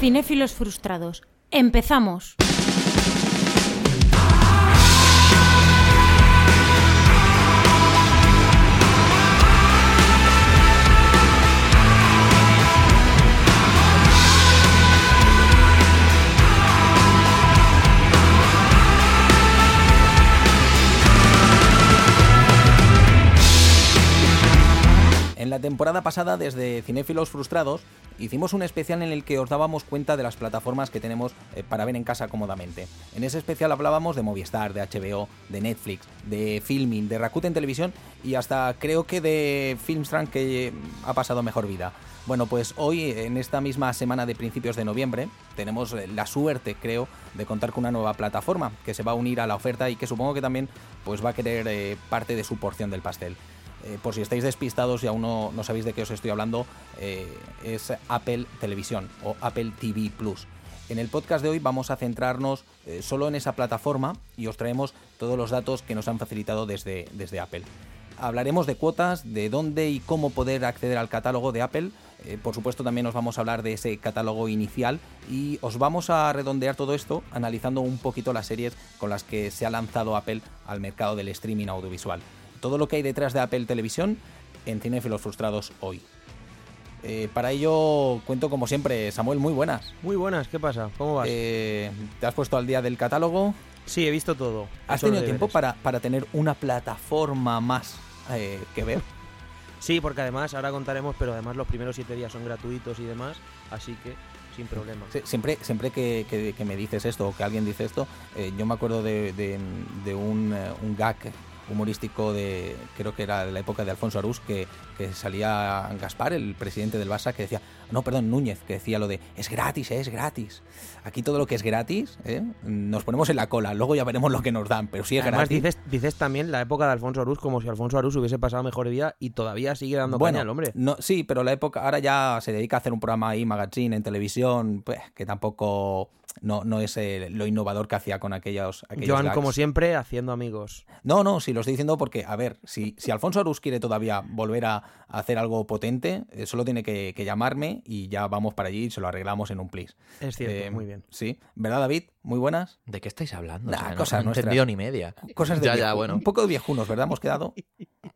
Cinéfilos frustrados. ¡Empezamos! Temporada pasada, desde Cinéfilos Frustrados, hicimos un especial en el que os dábamos cuenta de las plataformas que tenemos eh, para ver en casa cómodamente. En ese especial hablábamos de Movistar, de HBO, de Netflix, de Filming, de Rakuten Televisión y hasta creo que de Filmstrand que eh, ha pasado mejor vida. Bueno, pues hoy, en esta misma semana de principios de noviembre, tenemos eh, la suerte, creo, de contar con una nueva plataforma que se va a unir a la oferta y que supongo que también pues, va a querer eh, parte de su porción del pastel. Eh, por si estáis despistados y aún no, sabéis de qué os estoy hablando, eh, es Apple Televisión o Apple TV Plus. En el podcast de hoy vamos a centrarnos eh, solo en esa plataforma y os traemos todos los datos que nos han facilitado desde, desde Apple. Hablaremos de cuotas, de dónde y cómo poder acceder al catálogo de Apple. Por supuesto también os vamos a hablar de ese catálogo inicial y os vamos a redondear todo esto analizando un poquito las series con las que se ha lanzado Apple al mercado del streaming audiovisual todo lo que hay detrás de Apple Televisión en Cinefilos Frustrados hoy. Eh, para ello cuento como siempre, Samuel, muy buenas. Muy buenas, ¿qué pasa? ¿Cómo vas? Eh, ¿Te has puesto al día del catálogo? sí, he visto todo. ¿Has tenido tiempo para, para tener una plataforma más eh, que ver? Sí, porque además, ahora contaremos, pero además los primeros siete días son gratuitos y demás, así que sin problema. Sí, siempre siempre que, que- que me dices esto o que alguien dice esto, yo me acuerdo de, de- de un, un gag humorístico de, creo que era de la época de Alfonso Arús, que, que salía Gaspar, el presidente del Barça, que decía, no, perdón, Núñez, que decía lo de, es gratis, eh, es gratis. Aquí todo lo que es gratis, eh, nos ponemos en la cola, luego ya veremos lo que nos dan, pero si es Además, gratis... dices, dices también la época de Alfonso Arús como si Alfonso Arús hubiese pasado mejor vida y todavía sigue dando Bueno, caña al hombre. No, sí, pero la época ahora ya se dedica a hacer un programa ahí, magazine, en televisión, pues, que tampoco no, no es eh, lo innovador que hacía con aquellos, aquellos Joan, gags. como siempre, haciendo amigos. No, no, sí lo estoy diciendo porque, a ver, si, si Alfonso Arús quiere todavía volver a, a hacer algo potente, eh, solo tiene que, que llamarme y ya vamos para allí y se lo arreglamos en un plis. Es cierto, Eh, muy bien. Sí, ¿verdad, David? Muy buenas. ¿De qué estáis hablando? Nah, O sea, no- cosas no, entendido ni media. Cosas de Ya, ya, bueno. Un poco de viejunos, ¿verdad? Hemos quedado.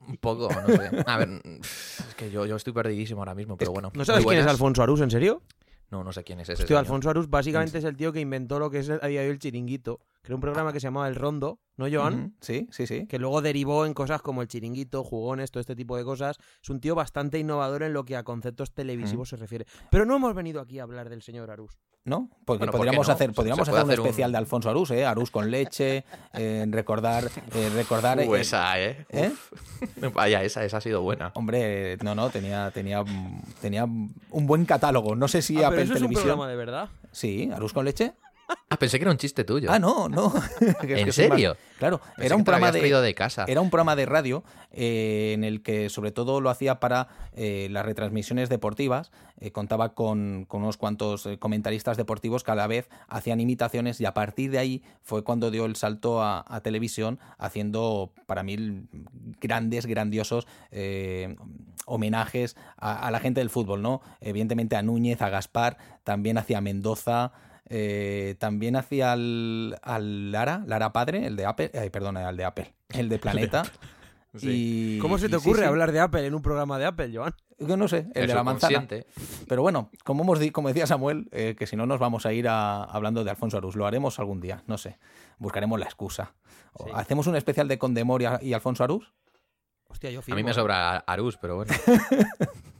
Un poco, no sé. A ver, es que yo, yo estoy perdidísimo ahora mismo, pero bueno. ¿No sabes quién es. Alfonso Arús, en serio? No, no sé quién es ese. Hostia, señor. Alfonso Arús básicamente es el tío que inventó lo que es a día de hoy el chiringuito, era un programa que se llamaba El Rondo, ¿no, Joan? Sí, sí, sí. que luego derivó en cosas como el chiringuito, jugones, todo este tipo de cosas. Es un tío bastante innovador en lo que a conceptos televisivos se refiere. Pero no hemos venido aquí a hablar del señor Arús. ¿No? Porque Bueno, ¿por qué podríamos no? hacer, podríamos hacer un especial de Alfonso Arús, ¿eh? Arús con leche, eh, recordar, eh, recordar. Uh, eh, esa, ¿eh? ¿eh? Vaya, esa, esa ha sido buena. Hombre, no, no, tenía, tenía, tenía un buen catálogo. No sé si Ah, Apple pero eso es un Televisión. programa de verdad. Sí, Arús con leche. Ah, pensé que era un chiste tuyo. Ah, no, no. ¿En serio? Claro, Pensé era un programa de, de casa. era un programa de radio eh, en el que sobre todo lo hacía para eh, las retransmisiones deportivas. Eh, contaba con, con unos cuantos comentaristas deportivos que a la vez hacían imitaciones y a partir de ahí fue cuando dio el salto a, a televisión haciendo para mí grandes, grandiosos homenajes a, a la gente del fútbol, ¿no? Evidentemente a Núñez, a Gaspar, también hacia Mendoza. Eh, también hacia al, al Lara, Lara Padre, el de Apple, ay, perdona, el de Apple, el de Planeta. Y- ¿Cómo se te sí, ocurre sí. hablar de Apple en un programa de Apple, Joan? Yo no sé, el El de la manzana. Pero bueno, como, hemos como decía Samuel, eh, que si no nos vamos a ir a- hablando de Alfonso Arús. Lo haremos algún día, no sé. Buscaremos la excusa. ¿Hacemos un especial de Condemor y, Alfonso Arús? Hostia, yo A mí me ¿eh? sobra Arús, pero bueno.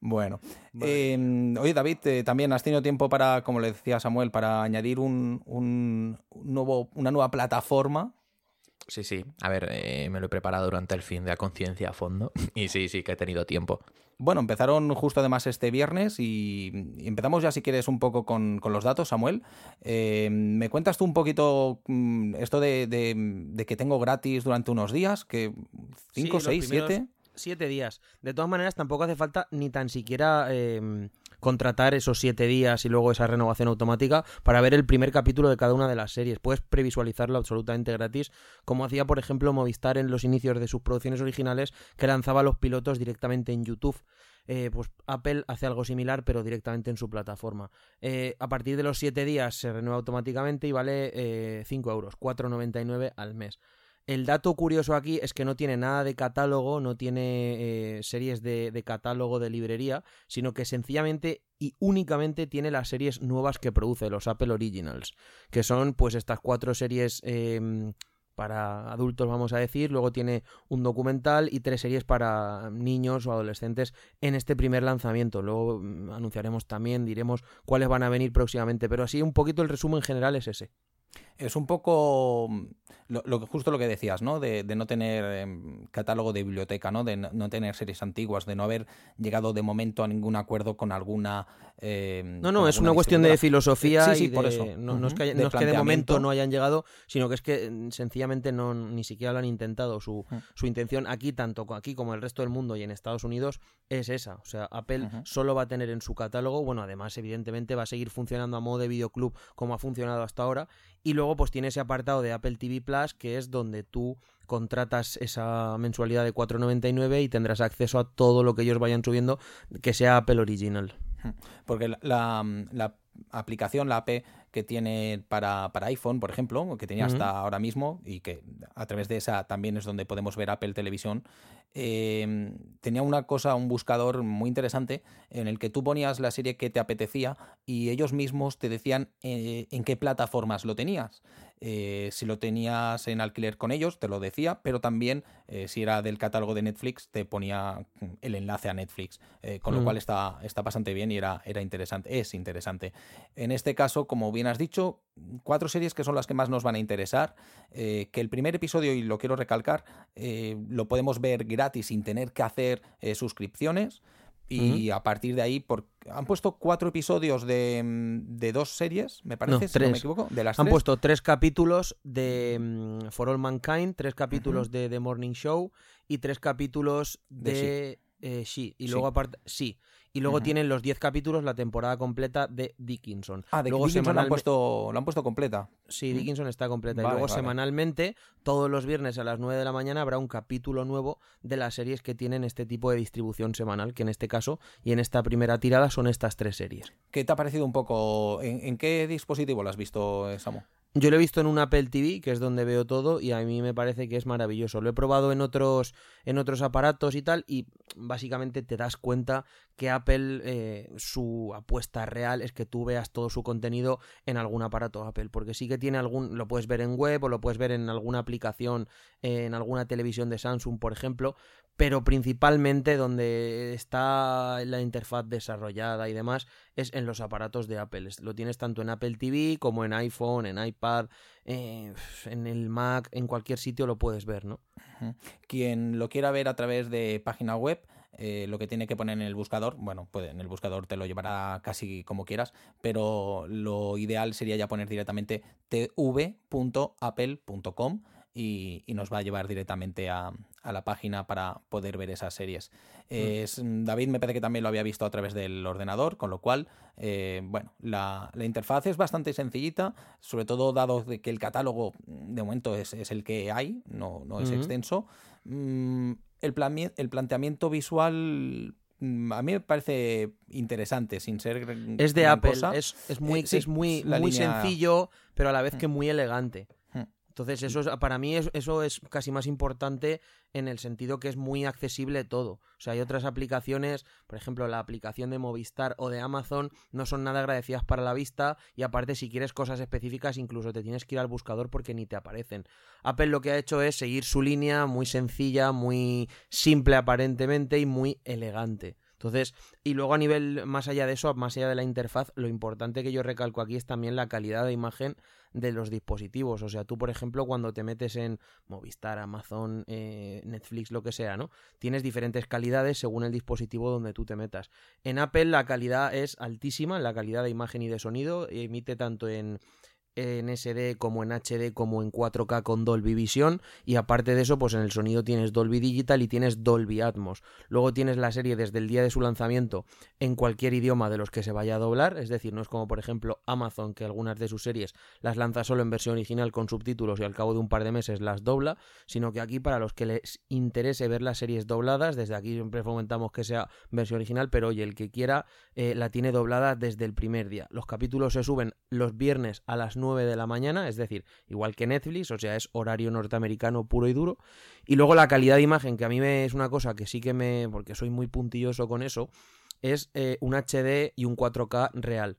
Bueno. Vale. Eh, oye, David, eh, también has tenido tiempo para, como le decía Samuel, para añadir un, un- nuevo, una nueva plataforma. Sí, sí. A ver, eh, me lo he preparado durante el fin de a conciencia a fondo. Y sí, sí, que he tenido tiempo. Bueno, empezaron justo además este viernes y, y empezamos ya si quieres un poco con, con los datos, Samuel. Eh, ¿Me cuentas tú un poquito mm, esto de, de- de que tengo gratis durante unos días? que ¿Cinco, seis, primeros siete? Siete días. De todas maneras, tampoco hace falta ni tan siquiera eh, contratar esos siete días y luego esa renovación automática para ver el primer capítulo de cada una de las series. Puedes previsualizarlo absolutamente gratis, como hacía, por ejemplo, Movistar en los inicios de sus producciones originales, que lanzaba los pilotos directamente en YouTube. eh, pues Apple hace algo similar, pero directamente en su plataforma. Eh, a partir de los 7 días se renueva automáticamente y vale eh, 5 euros, 4,99 al mes. El dato curioso aquí es que no tiene nada de catálogo, no tiene eh, series de, catálogo de librería, sino que sencillamente y únicamente tiene las series nuevas que produce, los Apple Originals, que son pues estas cuatro series eh, para adultos, vamos a decir, luego tiene un documental y tres series para niños o adolescentes en este primer lanzamiento. Luego mm, anunciaremos también, diremos cuáles van a venir próximamente, pero así un poquito el resumen general es ese. Es un poco lo, lo, justo lo que decías, ¿no? De, de no tener eh, catálogo de biblioteca, ¿no? De no, no, tener series antiguas, de no haber llegado de momento a ningún acuerdo con alguna. Eh, no, no, es una cuestión de filosofía. Sí, sí, y de, por eso. No, uh -huh. no, es, que, no es que de momento no hayan llegado, sino que es que mm, sencillamente no ni siquiera lo han intentado. Su, uh -huh. su intención aquí, tanto aquí como el resto del mundo y en Estados Unidos, es esa. O sea, Apple uh -huh. solo va a tener en su catálogo, bueno, además, evidentemente, va a seguir funcionando a modo de videoclub como ha funcionado hasta ahora. Y luego, pues tiene ese apartado de Apple TV Plus, que es donde tú contratas esa mensualidad de 4,99 y tendrás acceso a todo lo que ellos vayan subiendo que sea Apple Original. Porque la, aplicación, la app que tiene para, para, iPhone, por ejemplo, que tenía hasta uh -huh. ahora mismo y que a través de esa también es donde podemos ver Apple Televisión, eh, tenía una cosa, un buscador muy interesante en el que tú ponías la serie que te apetecía y ellos mismos te decían eh, en qué plataformas lo tenías. Eh, si lo tenías en alquiler con ellos, te lo decía, pero también eh, si era del catálogo de Netflix, te ponía el enlace a Netflix, eh, con mm. lo cual está, está bastante bien y era, era interesante, es interesante. En este caso, como bien has dicho, cuatro series que son las que más nos van a interesar, que el primer episodio, y lo quiero recalcar, lo podemos ver gratis sin tener que hacer suscripciones. Y uh -huh. a partir de ahí, por... han puesto cuatro episodios de, de dos series, me parece, no, si tres. no me equivoco. De las han tres. puesto tres capítulos de um, For All Mankind, tres capítulos uh -huh. de The Morning Show y tres capítulos de, de eh, sí. Y luego aparte, sí. Y luego uh -huh. tienen los 10 capítulos, la temporada completa de Dickinson. Ah, de luego Dickinson la, han puesto, la han puesto completa. Sí, Dickinson está completa. Vale, y luego vale. semanalmente, todos los viernes a las 9 de la mañana, habrá un capítulo nuevo de las series que tienen este tipo de distribución semanal, que en este caso y en esta primera tirada son estas tres series. ¿Qué te ha parecido un poco? ¿En, en qué dispositivo lo has visto, eh, Samu? Yo lo he visto en un Apple TV, que es donde veo todo, y a mí me parece que es maravilloso. Lo he probado en otros, en otros aparatos y tal, y básicamente te das cuenta que Apple, eh, su apuesta real es que tú veas todo su contenido en algún aparato Apple, porque sí que tiene algún, lo puedes ver en web o lo puedes ver en alguna aplicación, en alguna televisión de Samsung, por ejemplo, pero principalmente donde está la interfaz desarrollada y demás es en los aparatos de Apple. Lo tienes tanto en Apple TV como en iPhone, en iPad, eh, en el Mac, en cualquier sitio lo puedes ver, ¿no? Quien lo quiera ver a través de página web, eh, lo que tiene que poner en el buscador, bueno, puede, en el buscador te lo llevará casi como quieras, pero lo ideal sería ya poner directamente tv.apple.com y, y, nos va a llevar directamente a, a, la página para poder ver esas series. Mm. Es, David me parece que también lo había visto a través del ordenador, con lo cual, eh, bueno, la, la, interfaz es bastante sencillita, sobre todo dado de que el catálogo de momento es, es el que hay, no, no es mm extenso. Mm, el, plan, el planteamiento visual mm, a mí me parece interesante, sin ser. Es de Apple, es, es, muy, eh, sí, es muy, muy línea... sencillo, pero a la vez que muy elegante. Entonces, eso es, para mí es, eso es casi más importante en el sentido que es muy accesible todo. O sea, hay otras aplicaciones, por ejemplo, la aplicación de Movistar o de Amazon, no son nada agradecidas para la vista y aparte si quieres cosas específicas incluso te tienes que ir al buscador porque ni te aparecen. Apple lo que ha hecho es seguir su línea muy sencilla, muy simple aparentemente y muy elegante. Entonces, y luego a nivel más allá de eso, más allá de la interfaz, lo importante que yo recalco aquí es también la calidad de imagen de los dispositivos. O sea, tú, por ejemplo, cuando te metes en Movistar, Amazon, eh, Netflix, lo que sea, ¿no? Tienes diferentes calidades según el dispositivo donde tú te metas. En Apple la calidad es altísima, la calidad de imagen y de sonido, emite tanto en en SD como en HD como en 4K con Dolby Vision y aparte de eso pues en el sonido tienes Dolby Digital y tienes Dolby Atmos. Luego tienes la serie desde el día de su lanzamiento en cualquier idioma de los que se vaya a doblar, es decir, no es como por ejemplo Amazon que algunas de sus series las lanza solo en versión original con subtítulos y al cabo de un par de meses las dobla, sino que aquí para los que les interese ver las series dobladas, desde aquí siempre fomentamos que sea versión original, pero oye, el que quiera eh, la tiene doblada desde el primer día. Los capítulos se suben los viernes a las 9 de la mañana, es decir, igual que Netflix, o sea, es horario norteamericano puro y duro. Y luego la calidad de imagen, que a mí me es una cosa que sí que me, porque soy muy puntilloso con eso, es eh, un HD y un 4K real.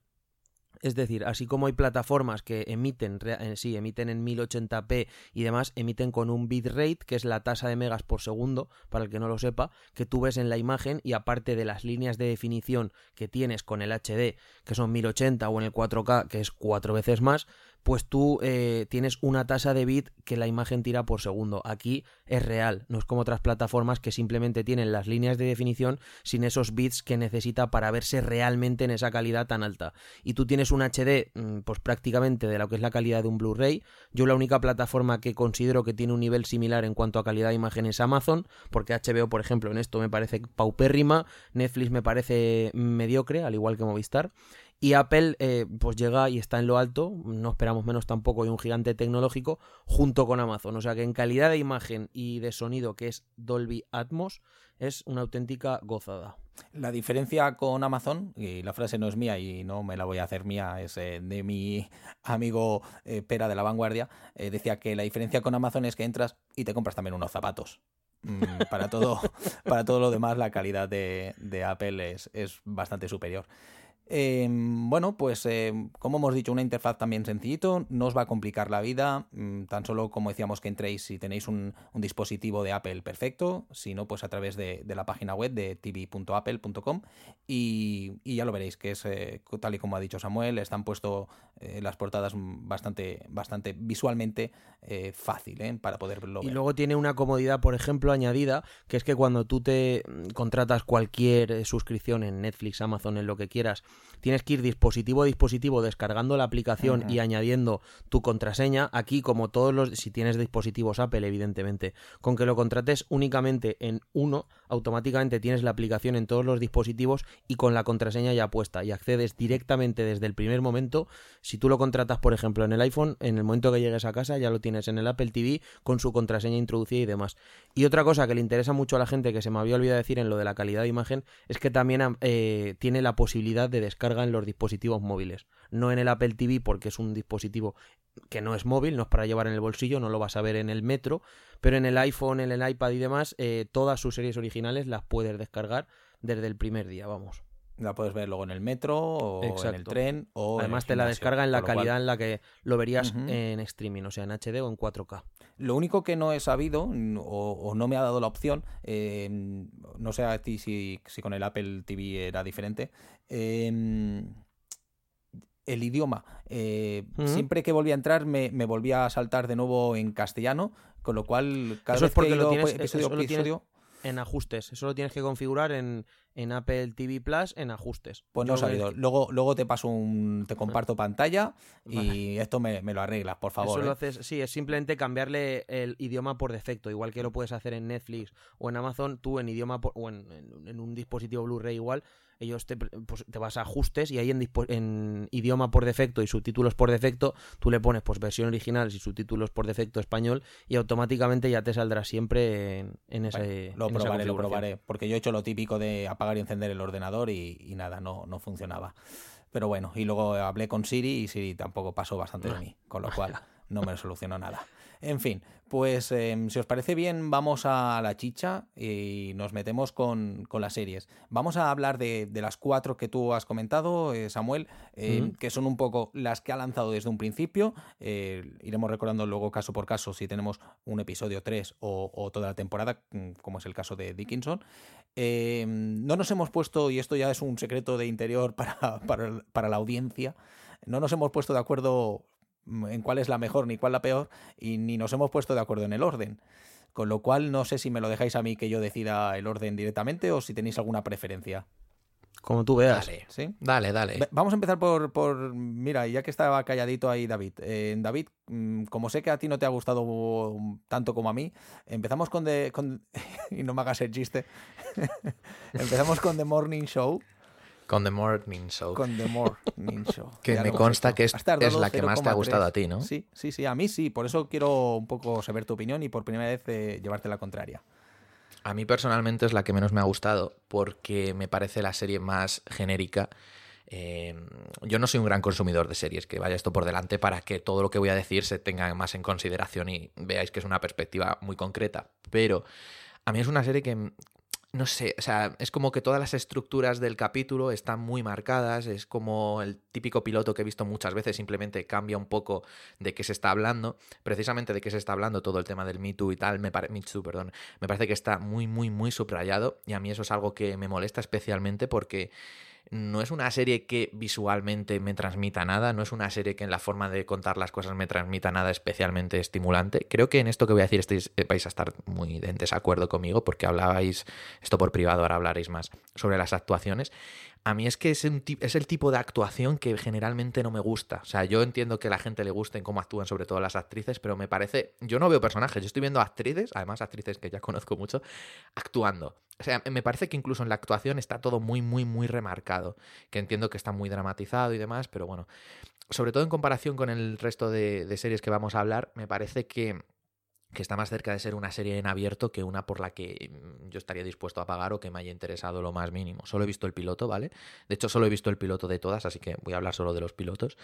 Es decir, así como hay plataformas que emiten, eh, sí, emiten en 1080p y demás, emiten con un bitrate, que es la tasa de megas por segundo, para el que no lo sepa, que tú ves en la imagen y aparte de las líneas de definición que tienes con el HD, que son 1080 o en el 4K, que es cuatro veces más, pues tú eh, tienes una tasa de bit que la imagen tira por segundo. Aquí es real, no es como otras plataformas que simplemente tienen las líneas de definición sin esos bits que necesita para verse realmente en esa calidad tan alta. Y tú tienes un HD, mm, pues prácticamente de lo que es la calidad de un Blu-ray. Yo la única plataforma que considero que tiene un nivel similar en cuanto a calidad de imagen es Amazon, porque HBO, por ejemplo, en esto me parece paupérrima, Netflix me parece mediocre, al igual que Movistar. Y Apple eh, pues llega y está en lo alto, no esperamos menos tampoco de un gigante tecnológico, junto con Amazon. O sea que en calidad de imagen y de sonido, que es Dolby Atmos, es una auténtica gozada. La diferencia con Amazon, y la frase no es mía y no me la voy a hacer mía, es eh, de mi amigo eh, Pera de la Vanguardia, decía que la diferencia con Amazon es que entras y te compras también unos zapatos. Mm, para, todo, para todo lo demás la calidad de, de Apple es, es bastante superior. Em, bueno, pues em, como hemos dicho, una interfaz también sencillito, no os va a complicar la vida, mm, tan solo como decíamos que entréis si tenéis un, dispositivo de Apple perfecto, si no, pues a través de, la página web de tv.apple.com y, ya lo veréis, que es eh, tal y como ha dicho Samuel, están puesto eh, las portadas bastante, bastante visualmente eh, fácil para poder verlo. Y luego tiene una comodidad, por ejemplo, añadida, que es que cuando tú te mm, contratas cualquier suscripción en Netflix, Amazon, en lo que quieras, tienes que ir dispositivo a dispositivo descargando la aplicación y añadiendo tu contraseña. Aquí, como todos los, si tienes dispositivos Apple, evidentemente, con que lo contrates únicamente en uno, automáticamente tienes la aplicación en todos los dispositivos y con la contraseña ya puesta y accedes directamente desde el primer momento. Si tú lo contratas, por ejemplo, en el iPhone, en el momento que llegues a casa ya lo tienes en el Apple TV con su contraseña introducida y demás. Y otra cosa que le interesa mucho a la gente que se me había olvidado decir en lo de la calidad de imagen es que también eh, tiene la posibilidad de descarga en los dispositivos móviles. No en el Apple TV porque es un dispositivo que no es móvil, no es para llevar en el bolsillo, no lo vas a ver en el metro, pero en el iPhone, en el iPad y demás, eh, todas sus series originales las puedes descargar desde el primer día, vamos. La puedes ver luego en el metro o en el tren o Además te la descarga en la calidad en la que lo verías en streaming, o sea, en HD o en 4K. Lo único que no he sabido o, no me ha dado la opción, eh, no sé a ti si, si, con el Apple TV era diferente, eh, el idioma. Eh, siempre que volvía a entrar me, volvía a saltar de nuevo en castellano, con lo cual cada vez que lo tienes, episodio, en ajustes. Eso lo tienes que configurar en, en Apple TV Plus en ajustes. Pues no he sabido. Luego, luego te paso un. te comparto pantalla y esto me, lo arreglas, por favor. Eso lo ¿eh? haces, sí, es simplemente cambiarle el idioma por defecto. Igual que lo puedes hacer en Netflix o en Amazon, tú en idioma o en, en un dispositivo Blu-ray igual ellos te, pues, te vas a ajustes y ahí en, en, idioma por defecto y subtítulos por defecto, tú le pones pues versión original y subtítulos por defecto español y automáticamente ya te saldrá siempre en, ese... lo probaré, lo probaré, porque yo he hecho lo típico de apagar y encender el ordenador y, nada, no, no funcionaba. Pero bueno, y luego hablé con Siri y Siri tampoco pasó bastante de mí, con lo cual no me solucionó nada. En fin, pues em, si os parece bien, vamos a la chicha y nos metemos con, las series. Vamos a hablar de, las cuatro que tú has comentado, eh, Samuel, em, que son un poco las que ha lanzado desde un principio. Eh, iremos recordando luego caso por caso si tenemos un episodio 3 o, toda la temporada, mm, como es el caso de Dickinson. Em, no nos hemos puesto, y esto ya es un secreto de interior para, para la audiencia, no nos hemos puesto de acuerdo en cuál es la mejor ni cuál la peor y ni nos hemos puesto de acuerdo en el orden. Con lo cual no sé si me lo dejáis a mí que yo decida el orden directamente o si tenéis alguna preferencia. Como tú veas. Dale, ¿Sí? dale, dale. Vamos a empezar por, por, mira, ya que estaba calladito ahí David. Eh, David, mm, como sé que a ti no te ha gustado mm, tanto como a mí, empezamos con The... Con, y no me hagas el chiste. empezamos con The Morning Show. Con The Morning Show. Con The Morning Show. Que Ya me consta hecho. que es- la que más te ha 0,3. gustado a ti, ¿no? Sí, sí, sí, a mí sí. Por eso quiero un poco saber tu opinión y por primera vez eh, llevarte la contraria. A mí personalmente es la que menos me ha gustado porque me parece la serie más genérica. Eh, yo no soy un gran consumidor de series, que vaya esto por delante para que todo lo que voy a decir se tenga más en consideración y veáis que es una perspectiva muy concreta. Pero a mí es una serie que, no sé, o sea, es como que todas las estructuras del capítulo están muy marcadas, es como el típico piloto que he visto muchas veces, simplemente cambia un poco de qué se está hablando, precisamente de qué se está hablando todo el tema del Me Too y tal, me, perdón, me parece que está muy, muy, muy subrayado y a mí eso es algo que me molesta especialmente porque no es una serie que visualmente me transmita nada, no es una serie que en la forma de contar las cosas me transmita nada especialmente estimulante. Creo que en esto que voy a decir estáis, eh, vais a estar muy en desacuerdo conmigo porque hablabais esto por privado, ahora hablaréis más sobre las actuaciones. A mí es que es, un es el tipo de actuación que generalmente no me gusta. O sea, yo entiendo que a la gente le guste cómo actúan, sobre todo las actrices, pero me parece. Yo no veo personajes, yo estoy viendo actrices, además actrices que ya conozco mucho, actuando. O sea, me parece que incluso en la actuación está todo muy, muy, muy remarcado. Que entiendo que está muy dramatizado y demás, pero bueno. Sobre todo en comparación con el resto de series que vamos a hablar, me parece que que está más cerca de ser una serie en abierto que una por la que mm, yo estaría dispuesto a pagar o que me haya interesado lo más mínimo. Solo he visto el piloto, ¿vale? De hecho, solo he visto el piloto de todas, así que voy a hablar solo de los pilotos.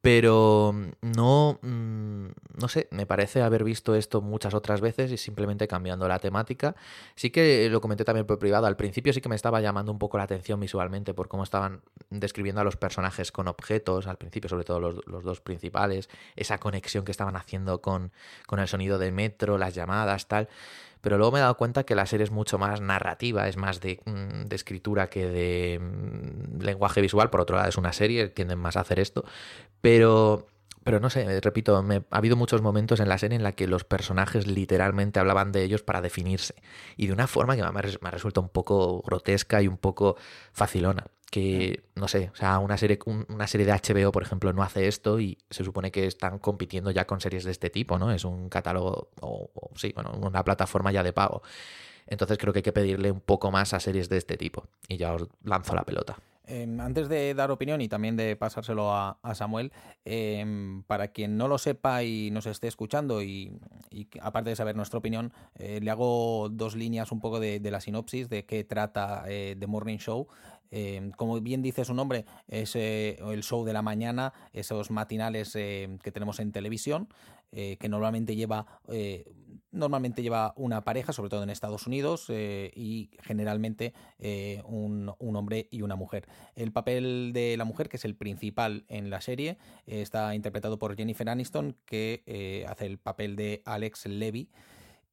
Pero mm, no, mm, no sé, me parece haber visto esto muchas otras veces y simplemente cambiando la temática. Sí que lo comenté también por privado. Al principio sí que me estaba llamando un poco la atención visualmente por cómo estaban describiendo a los personajes con objetos, al principio sobre todo los, dos principales, esa conexión que estaban haciendo con, con el sonido del metro, las llamadas, tal. Pero luego me he dado cuenta que la serie es mucho más narrativa, es más de, mm, de escritura que de mm, lenguaje visual. Por otro lado, es una serie, tienden más a hacer esto. Pero, pero no sé, repito, me, ha habido muchos momentos en la serie en la que los personajes literalmente hablaban de ellos para definirse. Y de una forma que me, me resulta un poco grotesca y un poco facilona. Que, no sé, o sea, una serie, un- una serie de HBO, por ejemplo, no hace esto y se supone que están compitiendo ya con series de este tipo, ¿no? Es un catálogo, o, o sí, bueno, una plataforma ya de pago. Entonces creo que hay que pedirle un poco más a series de este tipo. Y ya os lanzo la pelota. Eh, antes de dar opinión y también de pasárselo a, Samuel, eh, para quien no lo sepa y nos esté escuchando y, aparte de saber nuestra opinión, eh, le hago dos líneas un poco de, la sinopsis de qué trata eh, The Morning Show. Eh, como bien dice su nombre, es eh, el show de la mañana, esos matinales que tenemos en televisión, que normalmente lleva normalmente lleva una pareja, sobre todo en Estados Unidos, eh, y generalmente eh, un, un hombre y una mujer. El papel de la mujer, que es el principal en la serie, eh, está interpretado por Jennifer Aniston, que eh, hace el papel de Alex Levy.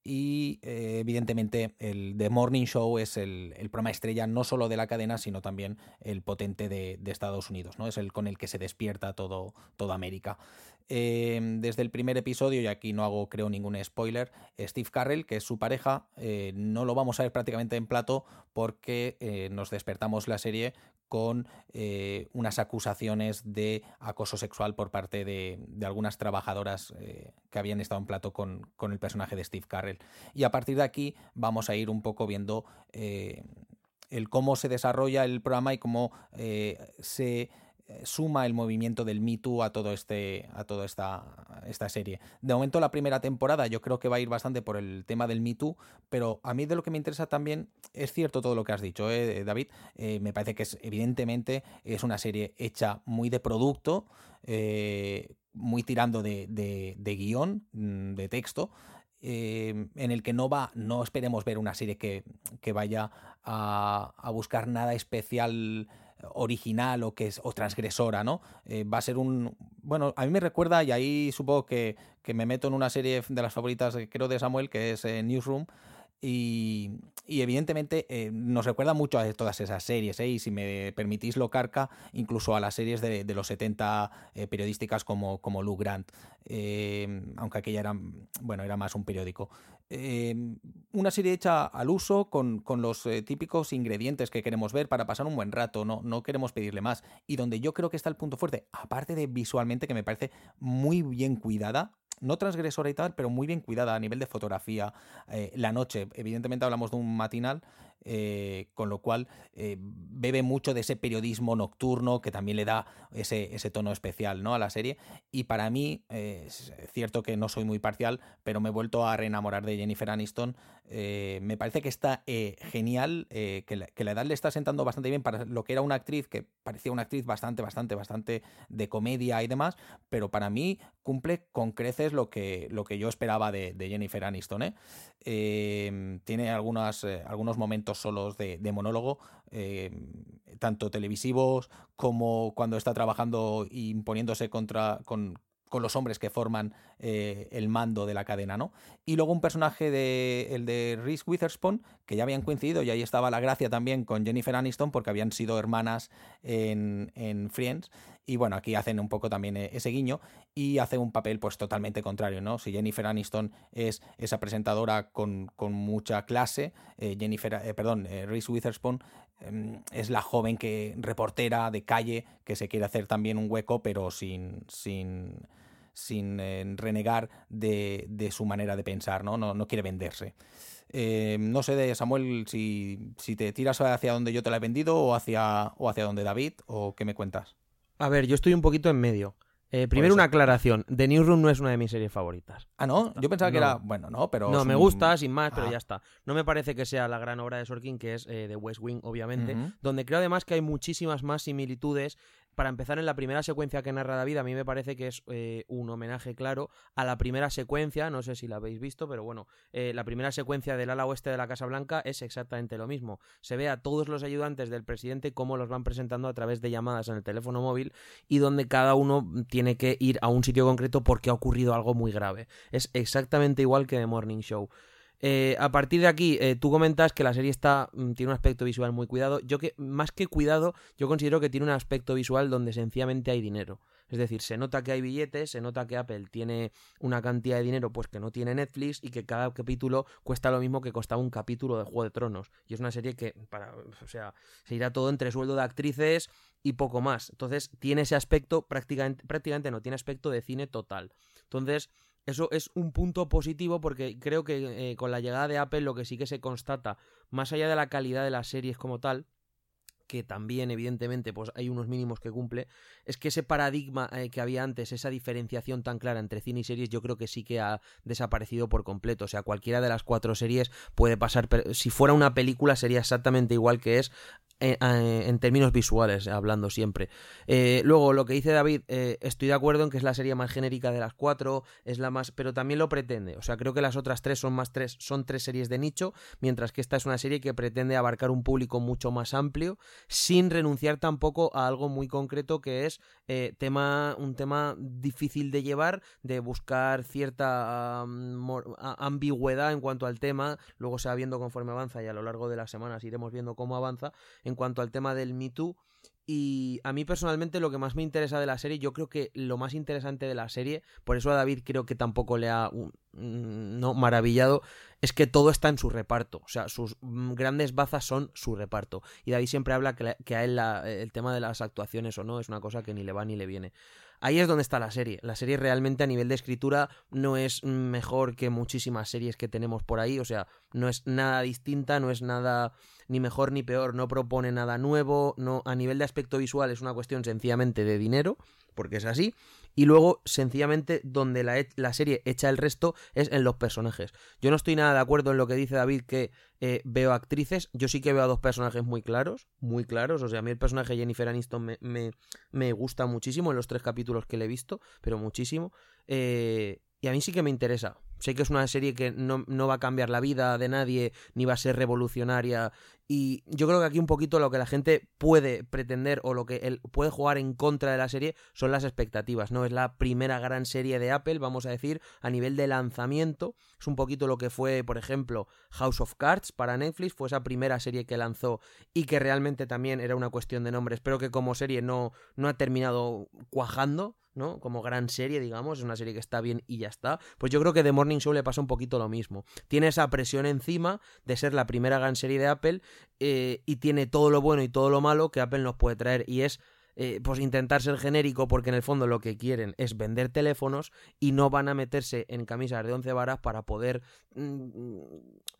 Y eh, evidentemente el The Morning Show es el, el programa estrella no solo de la cadena, sino también el potente de, de Estados Unidos, ¿no? Es el con el que se despierta todo, toda América. Eh, desde el primer episodio, y aquí no hago creo ningún spoiler, Steve Carrell, que es su pareja, eh, no lo vamos a ver prácticamente en plato porque eh, nos despertamos la serie con eh, unas acusaciones de acoso sexual por parte de, algunas trabajadoras eh, que habían estado en plato con, con, el personaje de Steve Carrell. Y a partir de aquí vamos a ir un poco viendo eh, el cómo se desarrolla el programa y cómo se suma el movimiento del Me Too a todo este a toda esta, esta serie. De momento la primera temporada yo creo que va a ir bastante por el tema del Me Too, pero a mí de lo que me interesa también es cierto todo lo que has dicho, ¿eh, David. Eh, me parece que es evidentemente es una serie hecha muy de producto, eh, muy tirando de, de, de guion, mm, de texto. Eh, en el que no va, no esperemos ver una serie que, que vaya a, a, buscar nada especial original o que es o transgresora, ¿no? Eh, va a ser un bueno, a mí me recuerda y ahí supongo que, que, me meto en una serie de las favoritas creo de Samuel que es eh, Newsroom Y, evidentemente eh, nos recuerda mucho a todas esas series, ¿eh? y si me permitís lo carca, incluso a las series de, los 70 eh, periodísticas como, como Lou Grant, aunque aquella era, bueno, era más un periódico. una serie hecha al uso con, con los típicos ingredientes que queremos ver para pasar un buen rato, no, no queremos pedirle más. Y donde yo creo que está el punto fuerte, aparte de visualmente que me parece muy bien cuidada, no transgresora y tal, pero muy bien cuidada a nivel de fotografía. Eh, la noche, evidentemente hablamos de un matinal, eh, con lo cual eh, bebe mucho de ese periodismo nocturno que también le da ese, ese tono especial ¿no? a la serie. Y para mí, es cierto que no soy muy parcial, pero me he vuelto a reenamorar de Jennifer Aniston. me parece que está genial, que la, que, la, edad le está sentando bastante bien para lo que era una actriz, que parecía una actriz bastante, bastante, bastante de comedia y demás, pero para mí cumple con creces lo que, lo que yo esperaba de, Jennifer Aniston. ¿eh? Tiene algunas, eh, algunos momentos solos de, monólogo, em, tanto televisivos como cuando está trabajando imponiéndose contra, con, con los hombres que forman eh, el mando de la cadena, ¿no? Y luego un personaje de el de Reese Witherspoon, que ya habían coincidido, y ahí estaba la gracia también con Jennifer Aniston, porque habían sido hermanas en, en Friends. Y bueno, aquí hacen un poco también eh, ese guiño y hace un papel pues totalmente contrario, ¿no? Si Jennifer Aniston es esa presentadora con, mucha clase, eh, Jennifer, perdón, Reese Witherspoon em, es la joven que reportera de calle que se quiere hacer también un hueco, pero sin, sin sin eh, renegar de, de, su manera de pensar, ¿no? No, no quiere venderse. Eh, no sé, de Samuel, si, si, te tiras hacia donde yo te la he vendido o hacia, o hacia donde David, o qué me cuentas. A ver, yo estoy un poquito en medio. Eh, primero una aclaración. The Newsroom no es una de mis series favoritas. Ah, ¿no? Yo pensaba que era... Bueno, no, pero... No, me gusta, sin más, pero ya está. No me parece que sea la gran obra de Sorkin, que es de West Wing, obviamente, donde creo además que hay muchísimas más similitudes para empezar, en la primera secuencia que narra David, a mí me parece que es eh, un homenaje claro a la primera secuencia, no sé si la habéis visto, pero bueno, eh, la primera secuencia del ala oeste de la Casa Blanca es exactamente lo mismo. Se ve a todos los ayudantes del presidente cómo los van presentando a través de llamadas en el teléfono móvil y donde cada uno tiene que ir a un sitio concreto porque ha ocurrido algo muy grave. Es exactamente igual que The Morning Show. Eh, a partir de aquí, eh, tú comentas que la serie está mm, tiene un aspecto visual muy cuidado. Yo que, más que cuidado, yo considero que tiene un aspecto visual donde sencillamente hay dinero. Es decir, se nota que hay billetes, se nota que Apple tiene una cantidad de dinero pues que no tiene Netflix y que cada capítulo cuesta lo mismo que costaba un capítulo de Juego de Tronos. Y es una serie que, para, o sea, se irá todo entre sueldo de actrices y poco más. Entonces, tiene ese aspecto prácticamente, prácticamente no, tiene aspecto de cine total. Entonces, eso es un punto positivo porque creo que eh, con la llegada de Apple lo que sí que se constata, más allá de la calidad de las series como tal, que también evidentemente pues hay unos mínimos que cumple, es que ese paradigma eh, que había antes, esa diferenciación tan clara entre cine y series, yo creo que sí que ha desaparecido por completo. O sea, cualquiera de las cuatro series puede pasar, si fuera una película sería exactamente igual que es eh, eh, en términos visuales, hablando siempre. Luego, lo que dice David, estoy de acuerdo en que es la serie más genérica de las cuatro, es la más, pero también lo pretende. O sea, creo que las otras tres son más tres, son tres series de nicho, mientras que esta es una serie que pretende abarcar un público mucho más amplio, sin renunciar tampoco a algo muy concreto que es tema, un tema difícil de llevar, de buscar cierta ambigüedad en cuanto al tema. Luego se va viendo conforme avanza y a lo largo de las semanas iremos viendo cómo avanza en cuanto al tema del Me Too. Y a mí personalmente lo que más me interesa de la serie, yo creo que lo más interesante de la serie, por eso a David creo que tampoco le ha no maravillado, es que todo está en su reparto. O sea, sus grandes bazas son su reparto. Y David siempre habla que, a él el tema de las actuaciones o no es una cosa que ni le va ni le viene. Ahí es donde está la serie. La serie realmente a nivel de escritura no es mejor que muchísimas series que tenemos por ahí. O sea, no es nada distinta, no es nada ni mejor ni peor, no propone nada nuevo. No, a nivel de aspecto visual es una cuestión sencillamente de dinero, porque es así y luego sencillamente donde la, la, serie echa el resto es en los personajes. Yo no estoy nada de acuerdo en lo que dice David que eh, veo actrices, yo sí que veo a dos personajes muy claros, muy claros, o sea, a mí el personaje de Jennifer Aniston me, me, me gusta muchísimo en los tres capítulos que le he visto, pero muchísimo. Eh, y a mí sí que me interesa, Sé que es una serie que no, no, va a cambiar la vida de nadie, ni va a ser revolucionaria. Y yo creo que aquí un poquito lo que la gente puede pretender o lo que él puede jugar en contra de la serie son las expectativas, ¿no? Es la primera gran serie de Apple, vamos a decir, a nivel de lanzamiento. Es un poquito lo que fue, por ejemplo, House of Cards para Netflix, fue esa primera serie que lanzó y que realmente también era una cuestión de nombre. Espero que como serie no, no ha terminado cuajando ¿no? Como gran serie, digamos, es una serie que está bien y ya está. Pues yo creo que The Morning Show le pasa un poquito lo mismo. Tiene esa presión encima de ser la primera gran serie de Apple eh, y tiene todo lo bueno y todo lo malo que Apple nos puede traer y es eh, pues intentar ser genérico porque en el fondo lo que quieren es vender teléfonos y no van a meterse en camisas de 11 varas para poder mm,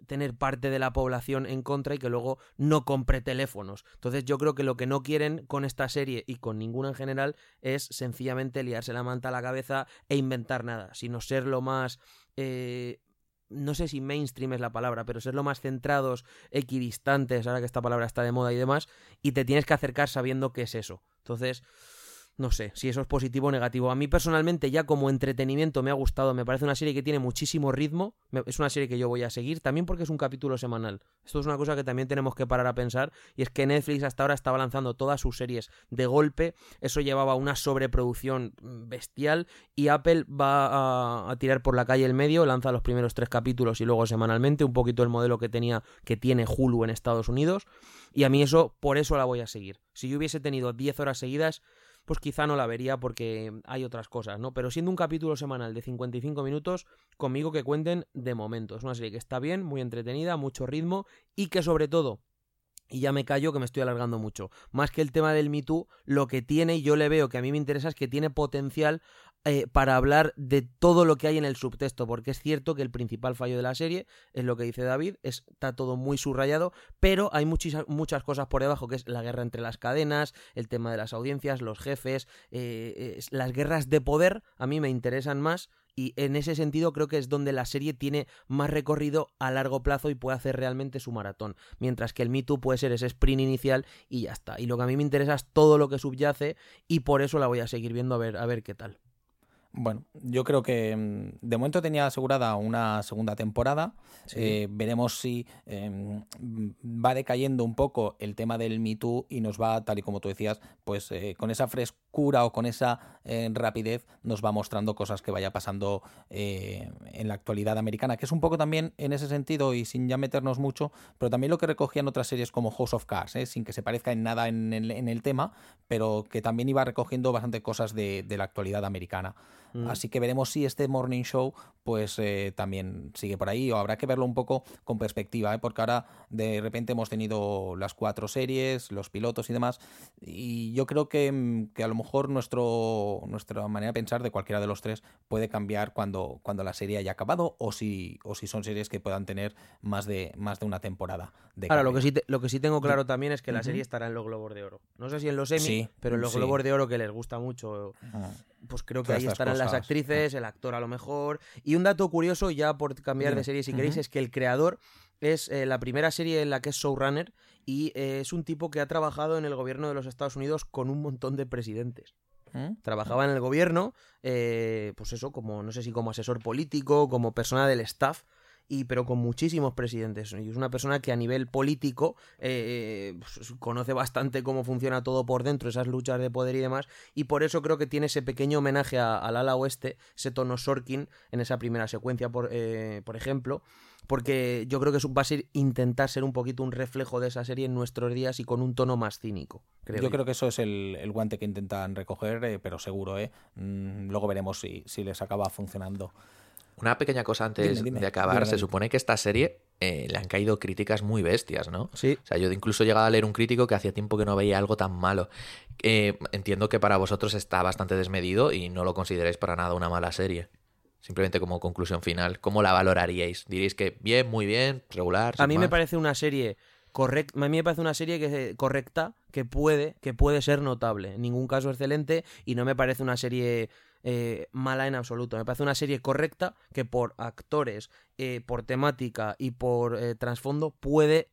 tener parte de la población en contra y que luego no compre teléfonos. Entonces yo creo que lo que no quieren con esta serie y con ninguna en general es sencillamente liarse la manta a la cabeza e inventar nada, sino ser lo más... Eh, no sé si mainstream es la palabra, pero ser lo más centrados, equidistantes, ahora que esta palabra está de moda y demás, y te tienes que acercar sabiendo qué es eso. Entonces, no sé si eso es positivo o negativo. A mí personalmente ya como entretenimiento me ha gustado, me parece una serie que tiene muchísimo ritmo, es una serie que yo voy a seguir, también porque es un capítulo semanal. Esto es una cosa que también tenemos que parar a pensar, y es que Netflix hasta ahora estaba lanzando todas sus series de golpe, eso llevaba una sobreproducción bestial, y Apple va a, tirar por la calle el medio, lanza los primeros tres capítulos y luego semanalmente, un poquito el modelo que tenía, que tiene Hulu en Estados Unidos, y a mí eso, por eso la voy a seguir. Si yo hubiese tenido 10 horas seguidas, pues quizá no la vería porque hay otras cosas, ¿no? Pero siendo un capítulo semanal de 55 minutos, conmigo que cuenten de momento. Es una serie que está bien, muy entretenida, mucho ritmo y que sobre todo y ya me callo que me estoy alargando mucho. Más que el tema del Me Too, lo que tiene, y yo le veo que a mí me interesa, es que tiene potencial eh, para hablar de todo lo que hay en el subtexto, porque es cierto que el principal fallo de la serie es lo que dice David, está todo muy subrayado, pero hay muchas, muchas cosas por debajo, que es la guerra entre las cadenas, el tema de las audiencias, los jefes, eh, las guerras de poder, a mí me interesan más. Y en ese sentido creo que es donde la serie tiene más recorrido a largo plazo y puede hacer realmente su maratón. Mientras que el Me Too puede ser ese sprint inicial y ya está. Y lo que a mí me interesa es todo lo que subyace y por eso la voy a seguir viendo a ver, a ver qué tal. Bueno, yo creo que mm, de momento tenía asegurada una segunda temporada. Eh, veremos si em, va decayendo un poco el tema del Me Too y nos va, tal y como tú decías, pues eh, con esa frescura o con esa eh, rapidez nos va mostrando cosas que vaya pasando en la actualidad americana, que es un poco también en ese sentido y sin ya meternos mucho, pero también lo que recogían otras series como House of Cards, sin que se parezca en nada en el, tema, pero que también iba recogiendo bastante cosas de la actualidad americana. Mm. Así que veremos si este Morning Show pues eh, también sigue por ahí o habrá que verlo un poco con perspectiva, ¿eh? porque ahora de repente hemos tenido las cuatro series, los pilotos y demás, y yo creo que, mm, a lo mejor nuestro, nuestra manera de pensar de cualquiera de los tres puede cambiar cuando, cuando la serie haya acabado o si, o si son series que puedan tener más de, más de una temporada. De ahora, lo que, sí lo que sí tengo claro también es que la serie estará en los Globos de Oro. No sé si en los Emmy, pero en los Globos de Oro que les gusta mucho. Ah pues creo que ahí estarán las actrices, el actor a lo mejor. Y un dato curioso, ya por cambiar de serie si queréis, es que el creador es eh, la primera serie en la que es showrunner y eh, es un tipo que ha trabajado en el gobierno de los Estados Unidos con un montón de presidentes. ¿Mm? Trabajaba en el gobierno, eh, pues eso, como no sé si como asesor político, como persona del staff y pero con muchísimos presidentes. Y es una persona que a nivel político eh, pues, conoce bastante cómo funciona todo por dentro, esas luchas de poder y demás, y por eso creo que tiene ese pequeño homenaje al ala oeste, ese tono Sorkin en esa primera secuencia, por, eh, por ejemplo, porque yo creo que va a ser intentar ser un poquito un reflejo de esa serie en nuestros días y con un tono más cínico. yo, creo que eso es el, guante que intentan recoger, eh, pero seguro, ¿eh? Mm, luego veremos si, si les acaba funcionando. Una pequeña cosa antes de acabar. se supone que esta serie eh, le han caído críticas muy bestias, ¿no? Sí. O sea, yo incluso he llegado a leer un crítico que hacía tiempo que no veía algo tan malo. Eh, entiendo que para vosotros está bastante desmedido y no lo consideráis para nada una mala serie. Simplemente como conclusión final, ¿cómo la valoraríais? ¿Diréis que bien, muy bien, regular? A mí me parece una serie correcta. A mí me parece una serie que correcta, que puede, que puede ser notable. En ningún caso excelente y no me parece una serie eh, mala en absoluto. Me parece una serie correcta que por actores, eh, por temática y por eh, trasfondo puede,